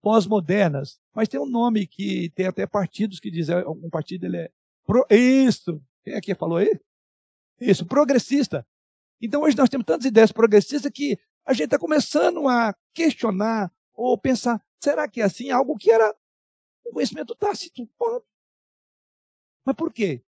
Pós-modernas. Mas tem um nome que tem até partidos que dizem, um partido ele é pro, isso. Quem é que falou aí? Isso, progressista. Então hoje nós temos tantas ideias progressistas que a gente está começando a questionar ou pensar, será que é assim? Algo que era um conhecimento tácito. Mas por quê?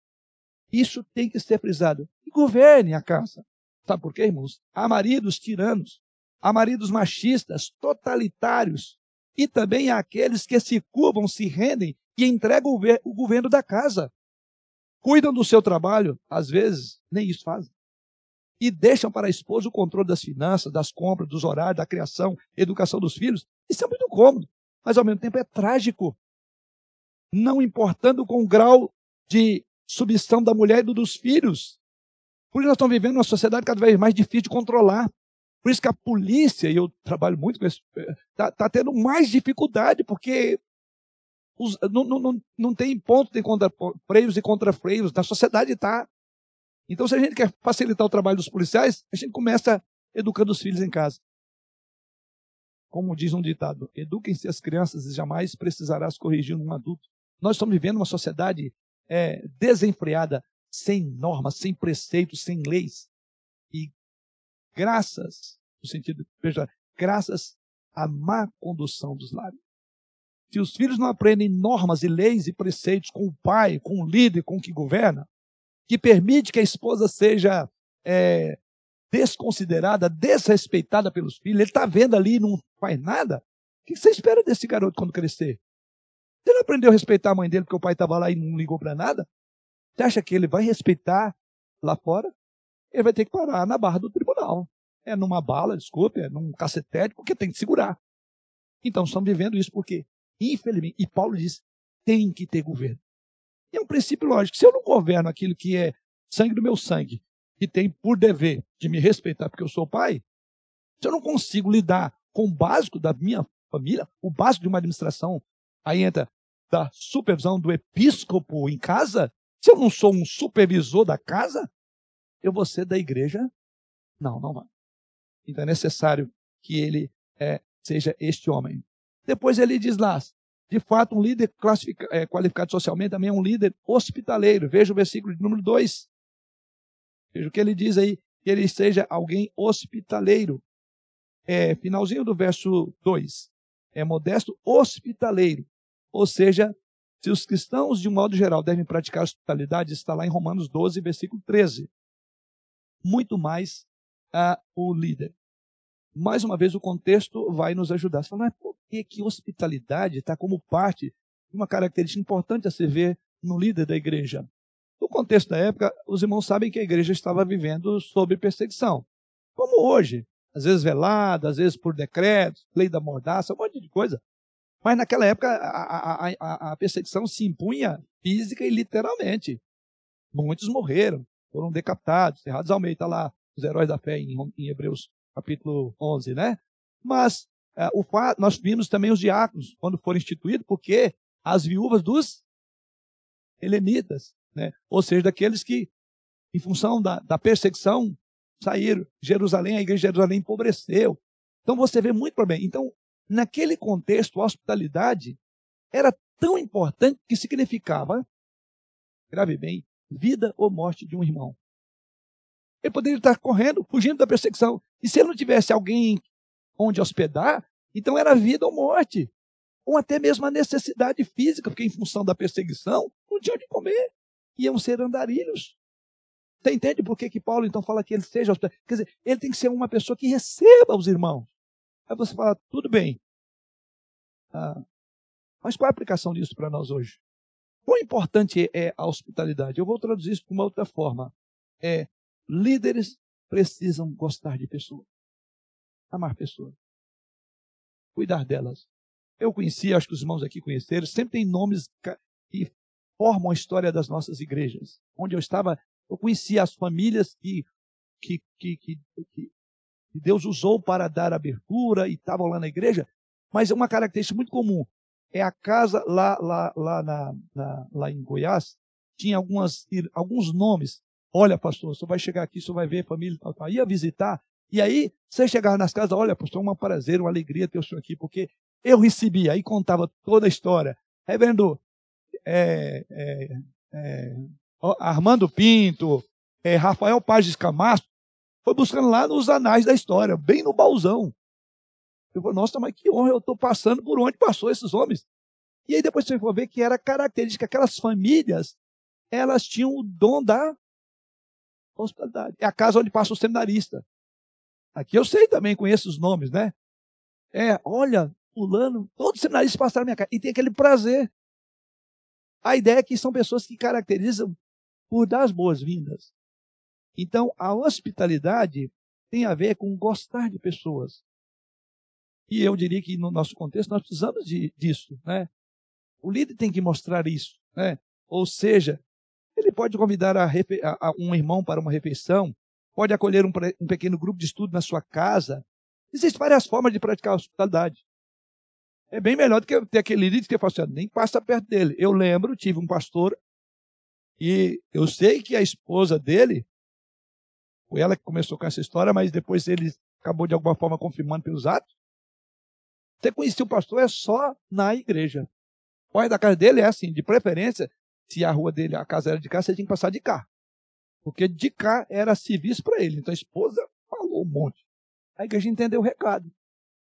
Isso tem que ser frisado. E governe a casa. Sabe por quê, irmãos? Há maridos tiranos, há maridos machistas, totalitários, e também há aqueles que se curvam, se rendem e entregam o governo da casa. Cuidam do seu trabalho, às vezes nem isso fazem e deixam para a esposa o controle das finanças, das compras, dos horários, da criação, educação dos filhos. Isso é muito cômodo, mas ao mesmo tempo é trágico. Não importando com o grau de submissão da mulher e dos filhos. Por isso nós estamos vivendo uma sociedade cada vez mais difícil de controlar. Por isso que a polícia, e eu trabalho muito com isso, está tá tendo mais dificuldade, porque os, não, não, não tem ponto de contra-freios e contra-freios. Na sociedade está. Então, se a gente quer facilitar o trabalho dos policiais, a gente começa educando os filhos em casa. Como diz um ditado, eduquem-se as crianças e jamais precisarás corrigir um adulto. Nós estamos vivendo uma sociedade é, desenfreada, sem normas, sem preceitos, sem leis. E graças, no sentido, veja, graças à má condução dos lares. Se os filhos não aprendem normas e leis e preceitos com o pai, com o líder, com o que governa, que permite que a esposa seja é, desconsiderada, desrespeitada pelos filhos. Ele está vendo ali e não faz nada. O que você espera desse garoto quando crescer? Você não aprendeu a respeitar a mãe dele porque o pai estava lá e não ligou para nada? Você acha que ele vai respeitar lá fora? Ele vai ter que parar na barra do tribunal. É numa bala, desculpe, é num cacetete, porque tem que segurar. Então, estamos vivendo isso porque, infelizmente, e Paulo diz, tem que ter governo. E é um princípio lógico. Se eu não governo aquilo que é sangue do meu sangue, que tem por dever de me respeitar porque eu sou pai, se eu não consigo lidar com o básico da minha família, o básico de uma administração, aí entra da supervisão do episcopo em casa, se eu não sou um supervisor da casa, eu vou ser da igreja? Não, não vai. Então é necessário que ele é, seja este homem. Depois ele diz lá, de fato, um líder é, qualificado socialmente também é um líder hospitaleiro. Veja o versículo de número 2. Veja o que ele diz aí, que ele seja alguém hospitaleiro. É, finalzinho do verso 2. É modesto hospitaleiro. Ou seja, se os cristãos, de um modo geral, devem praticar hospitalidade, está lá em Romanos 12, versículo 13. Muito mais a o líder. Mais uma vez, o contexto vai nos ajudar. Você fala, mas por que, que hospitalidade está como parte de uma característica importante a se ver no líder da igreja? No contexto da época, os irmãos sabem que a igreja estava vivendo sob perseguição. Como hoje. Às vezes velada, às vezes por decretos, lei da mordaça, um monte de coisa. Mas naquela época a, a, a, a perseguição se impunha física e literalmente. Muitos morreram, foram decapitados, errados ao meio. Está lá os heróis da fé em, em Hebreus capítulo 11, né? Mas é, o, nós vimos também os diáconos, quando foram instituídos, porque as viúvas dos helenitas, né? ou seja, daqueles que em função da, da perseguição, saíram. Jerusalém, a igreja de Jerusalém empobreceu. Então você vê muito problema. Então, naquele contexto, a hospitalidade era tão importante que significava, grave bem, vida ou morte de um irmão. Ele poderia estar correndo, fugindo da perseguição. E se ele não tivesse alguém onde hospedar, então era vida ou morte. Ou até mesmo a necessidade física, porque em função da perseguição, não tinha onde comer. Iam ser andarilhos. Você entende por que, que Paulo então fala que ele seja hospedado? Quer dizer, ele tem que ser uma pessoa que receba os irmãos. Aí você fala, tudo bem. Ah, mas qual é a aplicação disso para nós hoje? Quão importante é a hospitalidade? Eu vou traduzir isso de uma outra forma. É, líderes precisam gostar de pessoas, amar pessoas, cuidar delas. Eu conheci, acho que os irmãos aqui conheceram, sempre tem nomes que formam a história das nossas igrejas. Onde eu estava, eu conhecia as famílias que, que, que, que, que Deus usou para dar abertura e estavam lá na igreja, mas é uma característica muito comum é a casa lá, lá, lá, na, na, lá em Goiás, tinha algumas, alguns nomes. Olha, pastor, você vai chegar aqui, você vai ver a família, ia visitar. E aí, você chegava nas casas, olha, pastor, é um prazer, uma alegria ter o senhor aqui, porque eu recebi, aí contava toda a história. Reverendo é, é, é, Armando Pinto, é, Rafael Paz Camacho, foi buscando lá nos anais da história, bem no baúzão. Eu falei, nossa, mas que honra, eu estou passando por onde passou esses homens. E aí depois você for ver que era característica, aquelas famílias, elas tinham o dom da hospitalidade. É a casa onde passa o seminarista. Aqui eu sei também, conheço os nomes, né? É, olha, fulano, todos os seminaristas passaram na minha casa. E tem aquele prazer. A ideia é que são pessoas que caracterizam por dar as boas-vindas. Então, a hospitalidade tem a ver com gostar de pessoas. E eu diria que no nosso contexto nós precisamos de, disso. Né? O líder tem que mostrar isso. Né? Ou seja, ele pode convidar a, a, um irmão para uma refeição, pode acolher um, um, pequeno grupo de estudo na sua casa. Existem várias formas de praticar a hospitalidade. É bem melhor do que ter aquele líder que fala assim, nem passa perto dele. Eu lembro, tive um pastor, e eu sei que a esposa dele, foi ela que começou com essa história, mas depois ele acabou de alguma forma confirmando pelos atos. Você conhecia o pastor é só na igreja. O da casa dele é assim, de preferência, se a rua dele, a casa era de cá, você tinha que passar de cá. Porque de cá era serviço para ele. Então a esposa falou um monte. A igreja entendeu o recado.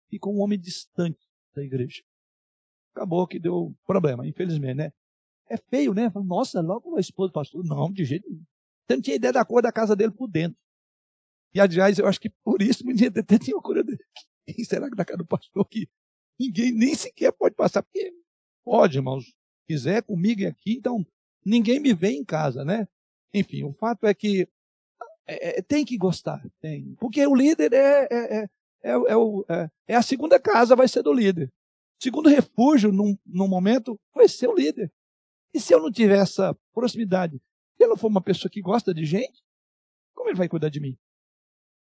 Ficou um homem distante da igreja. Acabou que deu problema, infelizmente, né? É feio, né? Nossa, logo a esposa do pastor. Não, de jeito nenhum. Você não tinha ideia da cor da casa dele por dentro. E, aliás, eu acho que por isso o menino até tinha uma curiosidade. Quem será que da casa do pastor que ninguém nem sequer pode passar? Porque pode, irmãos. Se quiser comigo aqui, então ninguém me vê em casa, né? Enfim, o fato é que é, é, tem que gostar, tem. Porque o líder é, é, é, é, o, é, a segunda casa, vai ser do líder. Segundo refúgio, num, num momento, vai ser o líder. E se eu não tiver essa proximidade, se eu não for uma pessoa que gosta de gente, como ele vai cuidar de mim?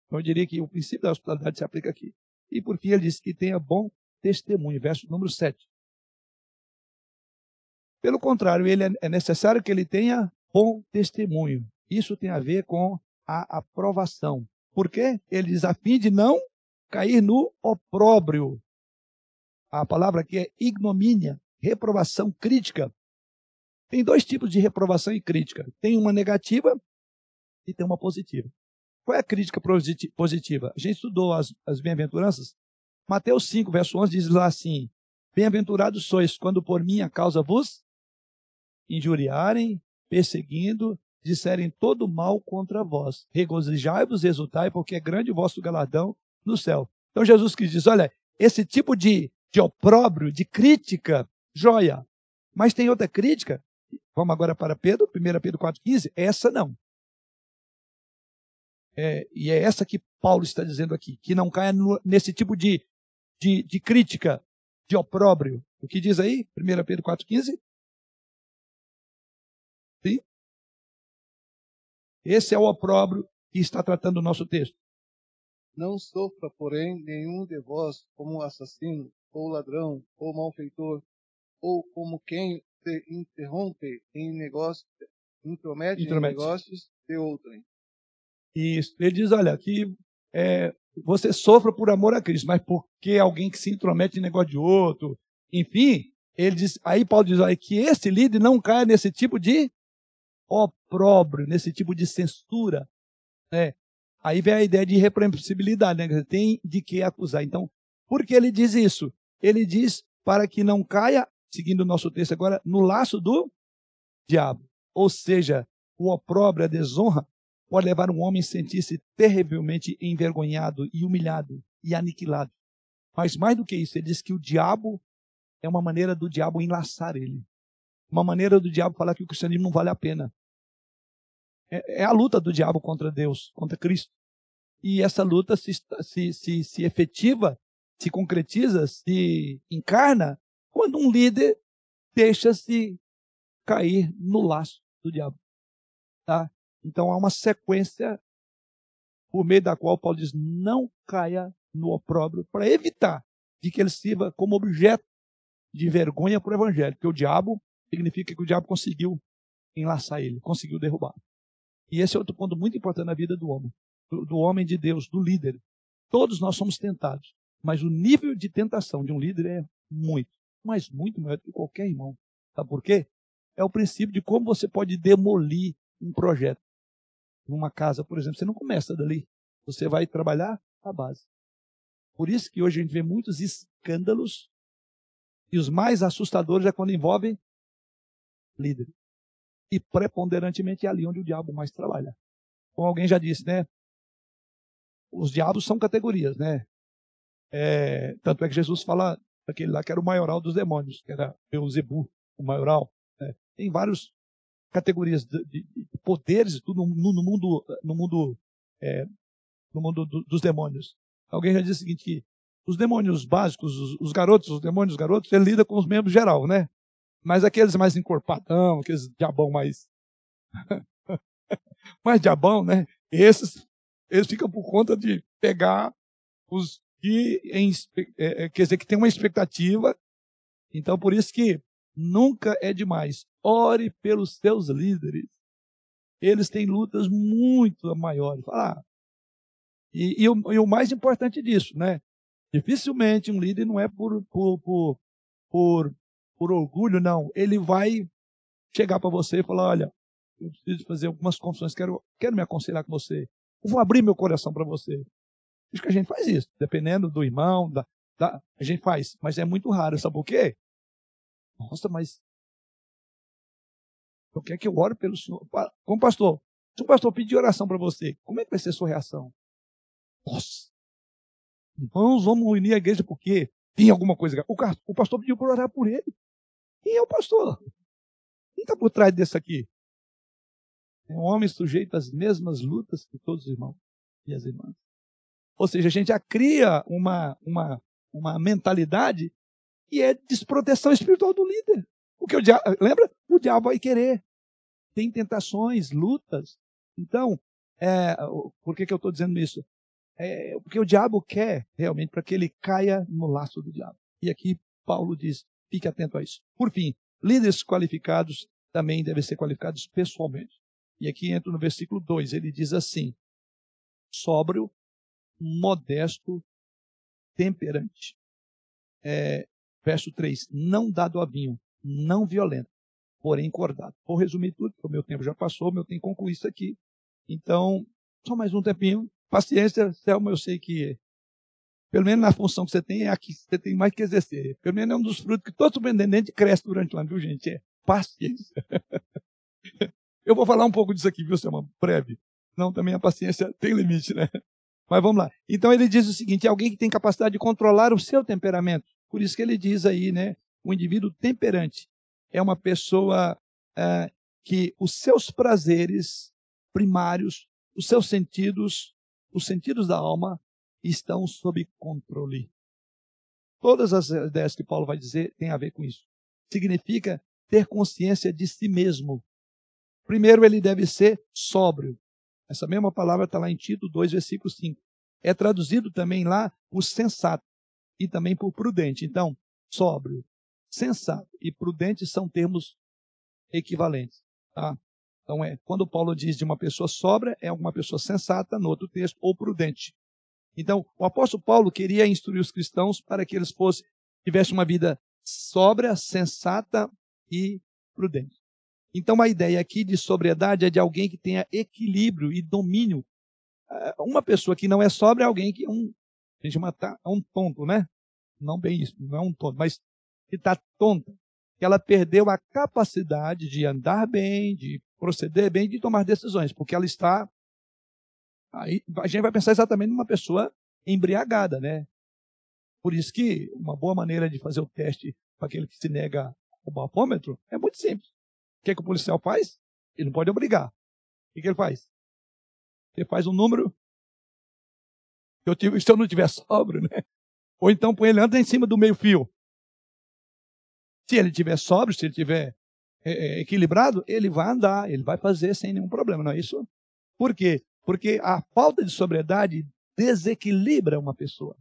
Então, eu diria que o princípio da hospitalidade se aplica aqui. E por fim, ele diz que tenha bom testemunho, verso número 7. Pelo contrário, ele é, é necessário que ele tenha bom testemunho. Isso tem a ver com a aprovação. Por quê? Ele diz a fim de não cair no opróbrio. A palavra aqui é ignomínia, reprovação crítica. Tem dois tipos de reprovação e crítica. Tem uma negativa e tem uma positiva. Qual é a crítica positiva? A gente estudou as, as bem-aventuranças. Mateus 5, verso 11 diz lá assim: Bem-aventurados sois quando por minha causa vos injuriarem, perseguindo, disserem todo mal contra vós. Regozijai-vos, exultai, porque é grande o vosso galardão no céu. Então Jesus quis diz: olha, esse tipo de, de opróbrio, de crítica, joia. Mas tem outra crítica. Vamos agora para Pedro, 1 Pedro 4,15. Essa não. É, e é essa que Paulo está dizendo aqui, que não caia no, nesse tipo de, de, de, crítica, de opróbrio. O que diz aí? 1 Pedro 4,15? Sim? Esse é o opróbrio que está tratando o nosso texto. Não sofra, porém, nenhum de vós como assassino, ou ladrão, ou malfeitor, ou como quem se interrompe em negócio, intromete, Intromete. em negócios de outrem. Ele diz, olha, que é, você sofra por amor a Cristo, mas porque alguém que se intromete em negócio de outro, enfim, ele diz, aí Paulo diz, olha, que esse líder não caia nesse tipo de opróbrio, nesse tipo de censura, né? Aí vem a ideia de irrepreensibilidade, né? Tem de que acusar. Então, por que ele diz isso? Ele diz para que não caia, seguindo o nosso texto agora, no laço do diabo. Ou seja, o opróbrio, a desonra, pode levar um homem a sentir-se terrivelmente envergonhado e humilhado e aniquilado. Mas mais do que isso, ele diz que o diabo é uma maneira do diabo enlaçar ele. Uma maneira do diabo falar que o cristianismo não vale a pena. É, é a luta do diabo contra Deus, contra Cristo. E essa luta se, se, se, se efetiva, se concretiza, se encarna quando um líder deixa-se cair no laço do diabo. Tá? Então há uma sequência por meio da qual Paulo diz: não caia no opróbrio, para evitar de que ele sirva como objeto de vergonha para o evangelho, porque o diabo significa que o diabo conseguiu enlaçar ele, conseguiu derrubar. E esse é outro ponto muito importante na vida do homem, do, do homem de Deus, do líder. Todos nós somos tentados, mas o nível de tentação de um líder é muito, mas muito maior do que qualquer irmão. Sabe por quê? É o princípio de como você pode demolir um projeto. Numa casa, por exemplo, você não começa dali. Você vai trabalhar a base. Por isso que hoje a gente vê muitos escândalos e os mais assustadores é quando envolvem líderes. E preponderantemente é ali onde o diabo mais trabalha. Como alguém já disse, né? Os diabos são categorias, né? É, tanto é que Jesus fala daquele lá que era o maioral dos demônios, que era Beuzebu, o maioral. Né? Tem várias categorias de, de, de poderes tudo no, no, mundo, no mundo, é, no mundo do, dos demônios. Alguém já disse o seguinte, que os demônios básicos, os, os garotos, os demônios garotos, ele lida com os membros geral, né? Mas aqueles mais encorpadão, aqueles diabão mais. mais diabão, né? Esses, eles ficam por conta de pegar os que, em, é, é, quer dizer, que tem uma expectativa. Então, por isso que nunca é demais. Ore pelos seus líderes. Eles têm lutas muito maiores. Ah, e, e, o, e o mais importante disso, né? Dificilmente um líder não é por, por, por, por, por orgulho, não. Ele vai chegar para você e falar: olha, eu preciso fazer algumas confissões, quero, quero me aconselhar com você. Eu vou abrir meu coração para você. Acho que a gente faz isso, dependendo do irmão, da, da, a gente faz, mas é muito raro, sabe por quê? Nossa, mas eu quero que eu ore pelo senhor. Como pastor, se o pastor pedir oração para você, como é que vai ser a sua reação? Nossa, Irmãos, vamos unir a igreja porque tem alguma coisa. O, pastor pediu para orar por ele. Quem é o pastor? Quem está por trás desse aqui? É um homem sujeito às mesmas lutas que todos os irmãos e as irmãs. Ou seja, a gente já cria uma, uma, uma mentalidade que é desproteção espiritual do líder. Porque o diabo, lembra? O diabo vai querer. Tem tentações, lutas. Então, é, por que, que eu estou dizendo isso? É, porque o diabo quer realmente para que ele caia no laço do diabo. E aqui Paulo diz: fique atento a isso. Por fim, líderes qualificados também devem ser qualificados pessoalmente. E aqui entra no versículo 2, ele diz assim: sóbrio, modesto, temperante. É, verso 3: não dado a vinho, não violento, porém cordado. Vou resumir tudo, porque o meu tempo já passou, meu tempo concluir isso aqui. Então, só mais um tempinho, Paciência, Selma, eu sei que, pelo menos na função que você tem, é aqui você tem mais que exercer. Pelo menos é um dos frutos que todo superintendente cresce durante o ano, viu, gente? É paciência. eu vou falar um pouco disso aqui, viu, Selma? Breve. Não, também a paciência tem limite, né? Mas vamos lá. Então ele diz o seguinte: é alguém que tem capacidade de controlar o seu temperamento. Por isso que ele diz aí, né? O indivíduo temperante é uma pessoa é, que os seus prazeres primários, os seus sentidos os sentidos da alma estão sob controle. Todas as ideias que Paulo vai dizer têm a ver com isso. Significa ter consciência de si mesmo. Primeiro, ele deve ser sóbrio. Essa mesma palavra está lá em Tito 2, versículo 5. É traduzido também lá por sensato e também por prudente. Então, sóbrio, sensato e prudente são termos equivalentes. Tá? Então, é, quando Paulo diz de uma pessoa sobra, é uma pessoa sensata, no outro texto, ou prudente. Então, o apóstolo Paulo queria instruir os cristãos para que eles fossem, tivessem uma vida sóbria, sensata e prudente. Então, a ideia aqui de sobriedade é de alguém que tenha equilíbrio e domínio. É, uma pessoa que não é sóbria é alguém que é um, a gente tá, é um tonto, né? Não bem isso, não é um tonto, mas que está tonta. Que ela perdeu a capacidade de andar bem, de proceder bem, de tomar decisões, porque ela está. Aí a gente vai pensar exatamente numa pessoa embriagada, né? Por isso que uma boa maneira de fazer o teste para aquele que se nega o bafômetro é muito simples. O que, é que o policial faz? Ele não pode obrigar. O que, que ele faz? Ele faz um número. Eu tive, se eu não tiver sóbrio, né? Ou então põe ele anda em cima do meio fio. Se ele tiver sóbrio, se ele tiver é, é, equilibrado, ele vai andar, ele vai fazer sem nenhum problema, não é isso? Por quê? Porque a falta de sobriedade desequilibra uma pessoa.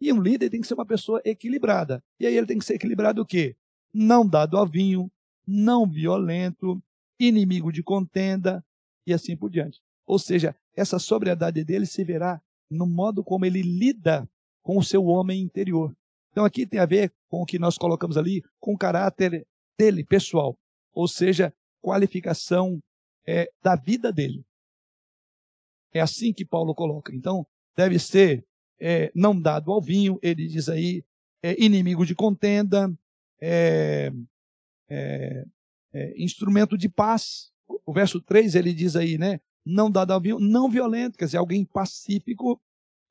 E um líder tem que ser uma pessoa equilibrada. E aí ele tem que ser equilibrado o quê? Não dado ao vinho, não violento, inimigo de contenda e assim por diante. Ou seja, essa sobriedade dele se verá no modo como ele lida com o seu homem interior. Então aqui tem a ver com o que nós colocamos ali, com o caráter dele, pessoal. Ou seja, qualificação é, da vida dele. É assim que Paulo coloca. Então, deve ser é, não dado ao vinho, ele diz aí, é, inimigo de contenda, é, é, é, instrumento de paz. O verso 3 ele diz aí, né? Não dado ao vinho, não violento, quer dizer, alguém pacífico.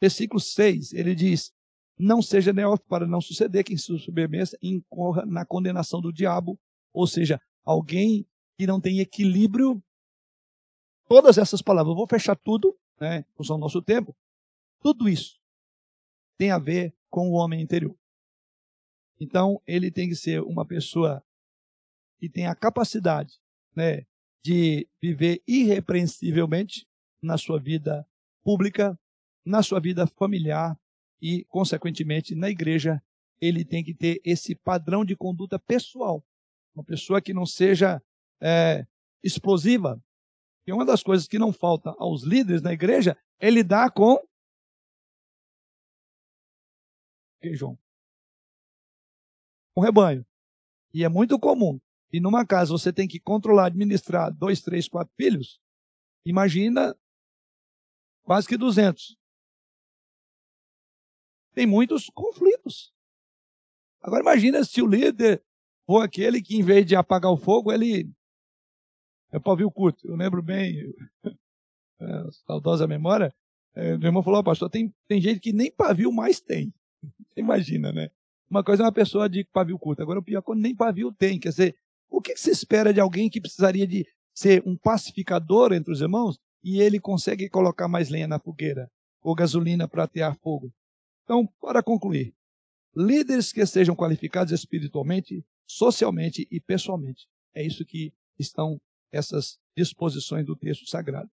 Versículo 6, ele diz: Não seja neófito para não suceder que sua sobremesa incorra na condenação do diabo. Ou seja, alguém que não tem equilíbrio. Todas essas palavras, eu vou fechar tudo, né, usando o nosso tempo. Tudo isso tem a ver com o homem interior. Então, ele tem que ser uma pessoa que tem a capacidade né, de viver irrepreensivelmente na sua vida pública, na sua vida familiar e, consequentemente, na igreja. Ele tem que ter esse padrão de conduta pessoal uma pessoa que não seja é, explosiva. E uma das coisas que não falta aos líderes na igreja é lidar com. João? Rebanho. E é muito comum. E numa casa você tem que controlar, administrar dois, três, quatro filhos. Imagina quase que 200. Tem muitos conflitos. Agora imagina se o líder ou aquele que, em vez de apagar o fogo, ele é pavio curto. Eu lembro bem, é, saudosa memória, é, meu irmão falou, pastor, tem, tem gente que nem pavio mais tem. Imagina, né? Uma coisa é uma pessoa de pavio curto, agora o pior é quando nem pavio tem. Quer dizer, o que se espera de alguém que precisaria de ser um pacificador entre os irmãos e ele consegue colocar mais lenha na fogueira ou gasolina para atear fogo? Então, para concluir, líderes que sejam qualificados espiritualmente socialmente e pessoalmente. É isso que estão essas disposições do texto sagrado.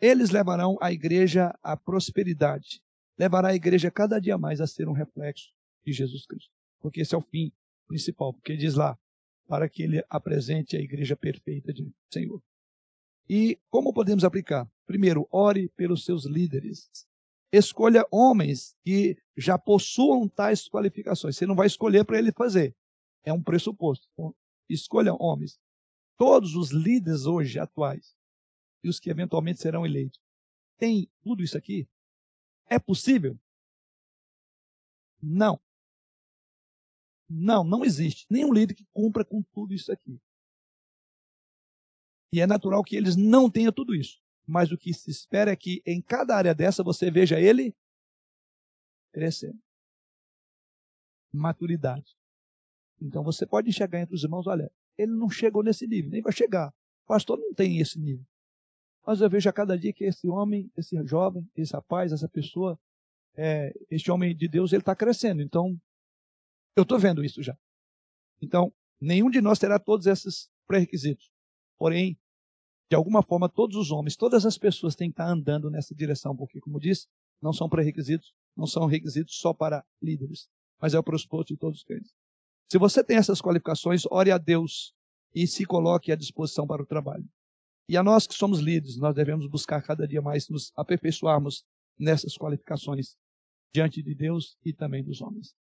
Eles levarão a igreja à prosperidade, levará a igreja cada dia mais a ser um reflexo de Jesus Cristo, porque esse é o fim principal, porque diz lá, para que ele apresente a igreja perfeita de Senhor. E como podemos aplicar? Primeiro, ore pelos seus líderes. Escolha homens que já possuam tais qualificações. Você não vai escolher para ele fazer é um pressuposto. Então, escolha homens. Todos os líderes hoje atuais e os que eventualmente serão eleitos têm tudo isso aqui? É possível? Não. Não, não existe nenhum líder que cumpra com tudo isso aqui. E é natural que eles não tenham tudo isso. Mas o que se espera é que em cada área dessa você veja ele crescendo. Maturidade. Então você pode enxergar entre os irmãos, olha, ele não chegou nesse nível, nem vai chegar. O pastor não tem esse nível. Mas eu vejo a cada dia que esse homem, esse jovem, esse rapaz, essa pessoa, é, este homem de Deus, ele está crescendo. Então, eu estou vendo isso já. Então, nenhum de nós terá todos esses pré-requisitos. Porém, de alguma forma, todos os homens, todas as pessoas têm que estar andando nessa direção, porque, como disse, não são pré-requisitos, não são requisitos só para líderes, mas é o pressuposto de todos os crentes. Se você tem essas qualificações, ore a Deus e se coloque à disposição para o trabalho. E a nós que somos líderes, nós devemos buscar cada dia mais nos aperfeiçoarmos nessas qualificações diante de Deus e também dos homens.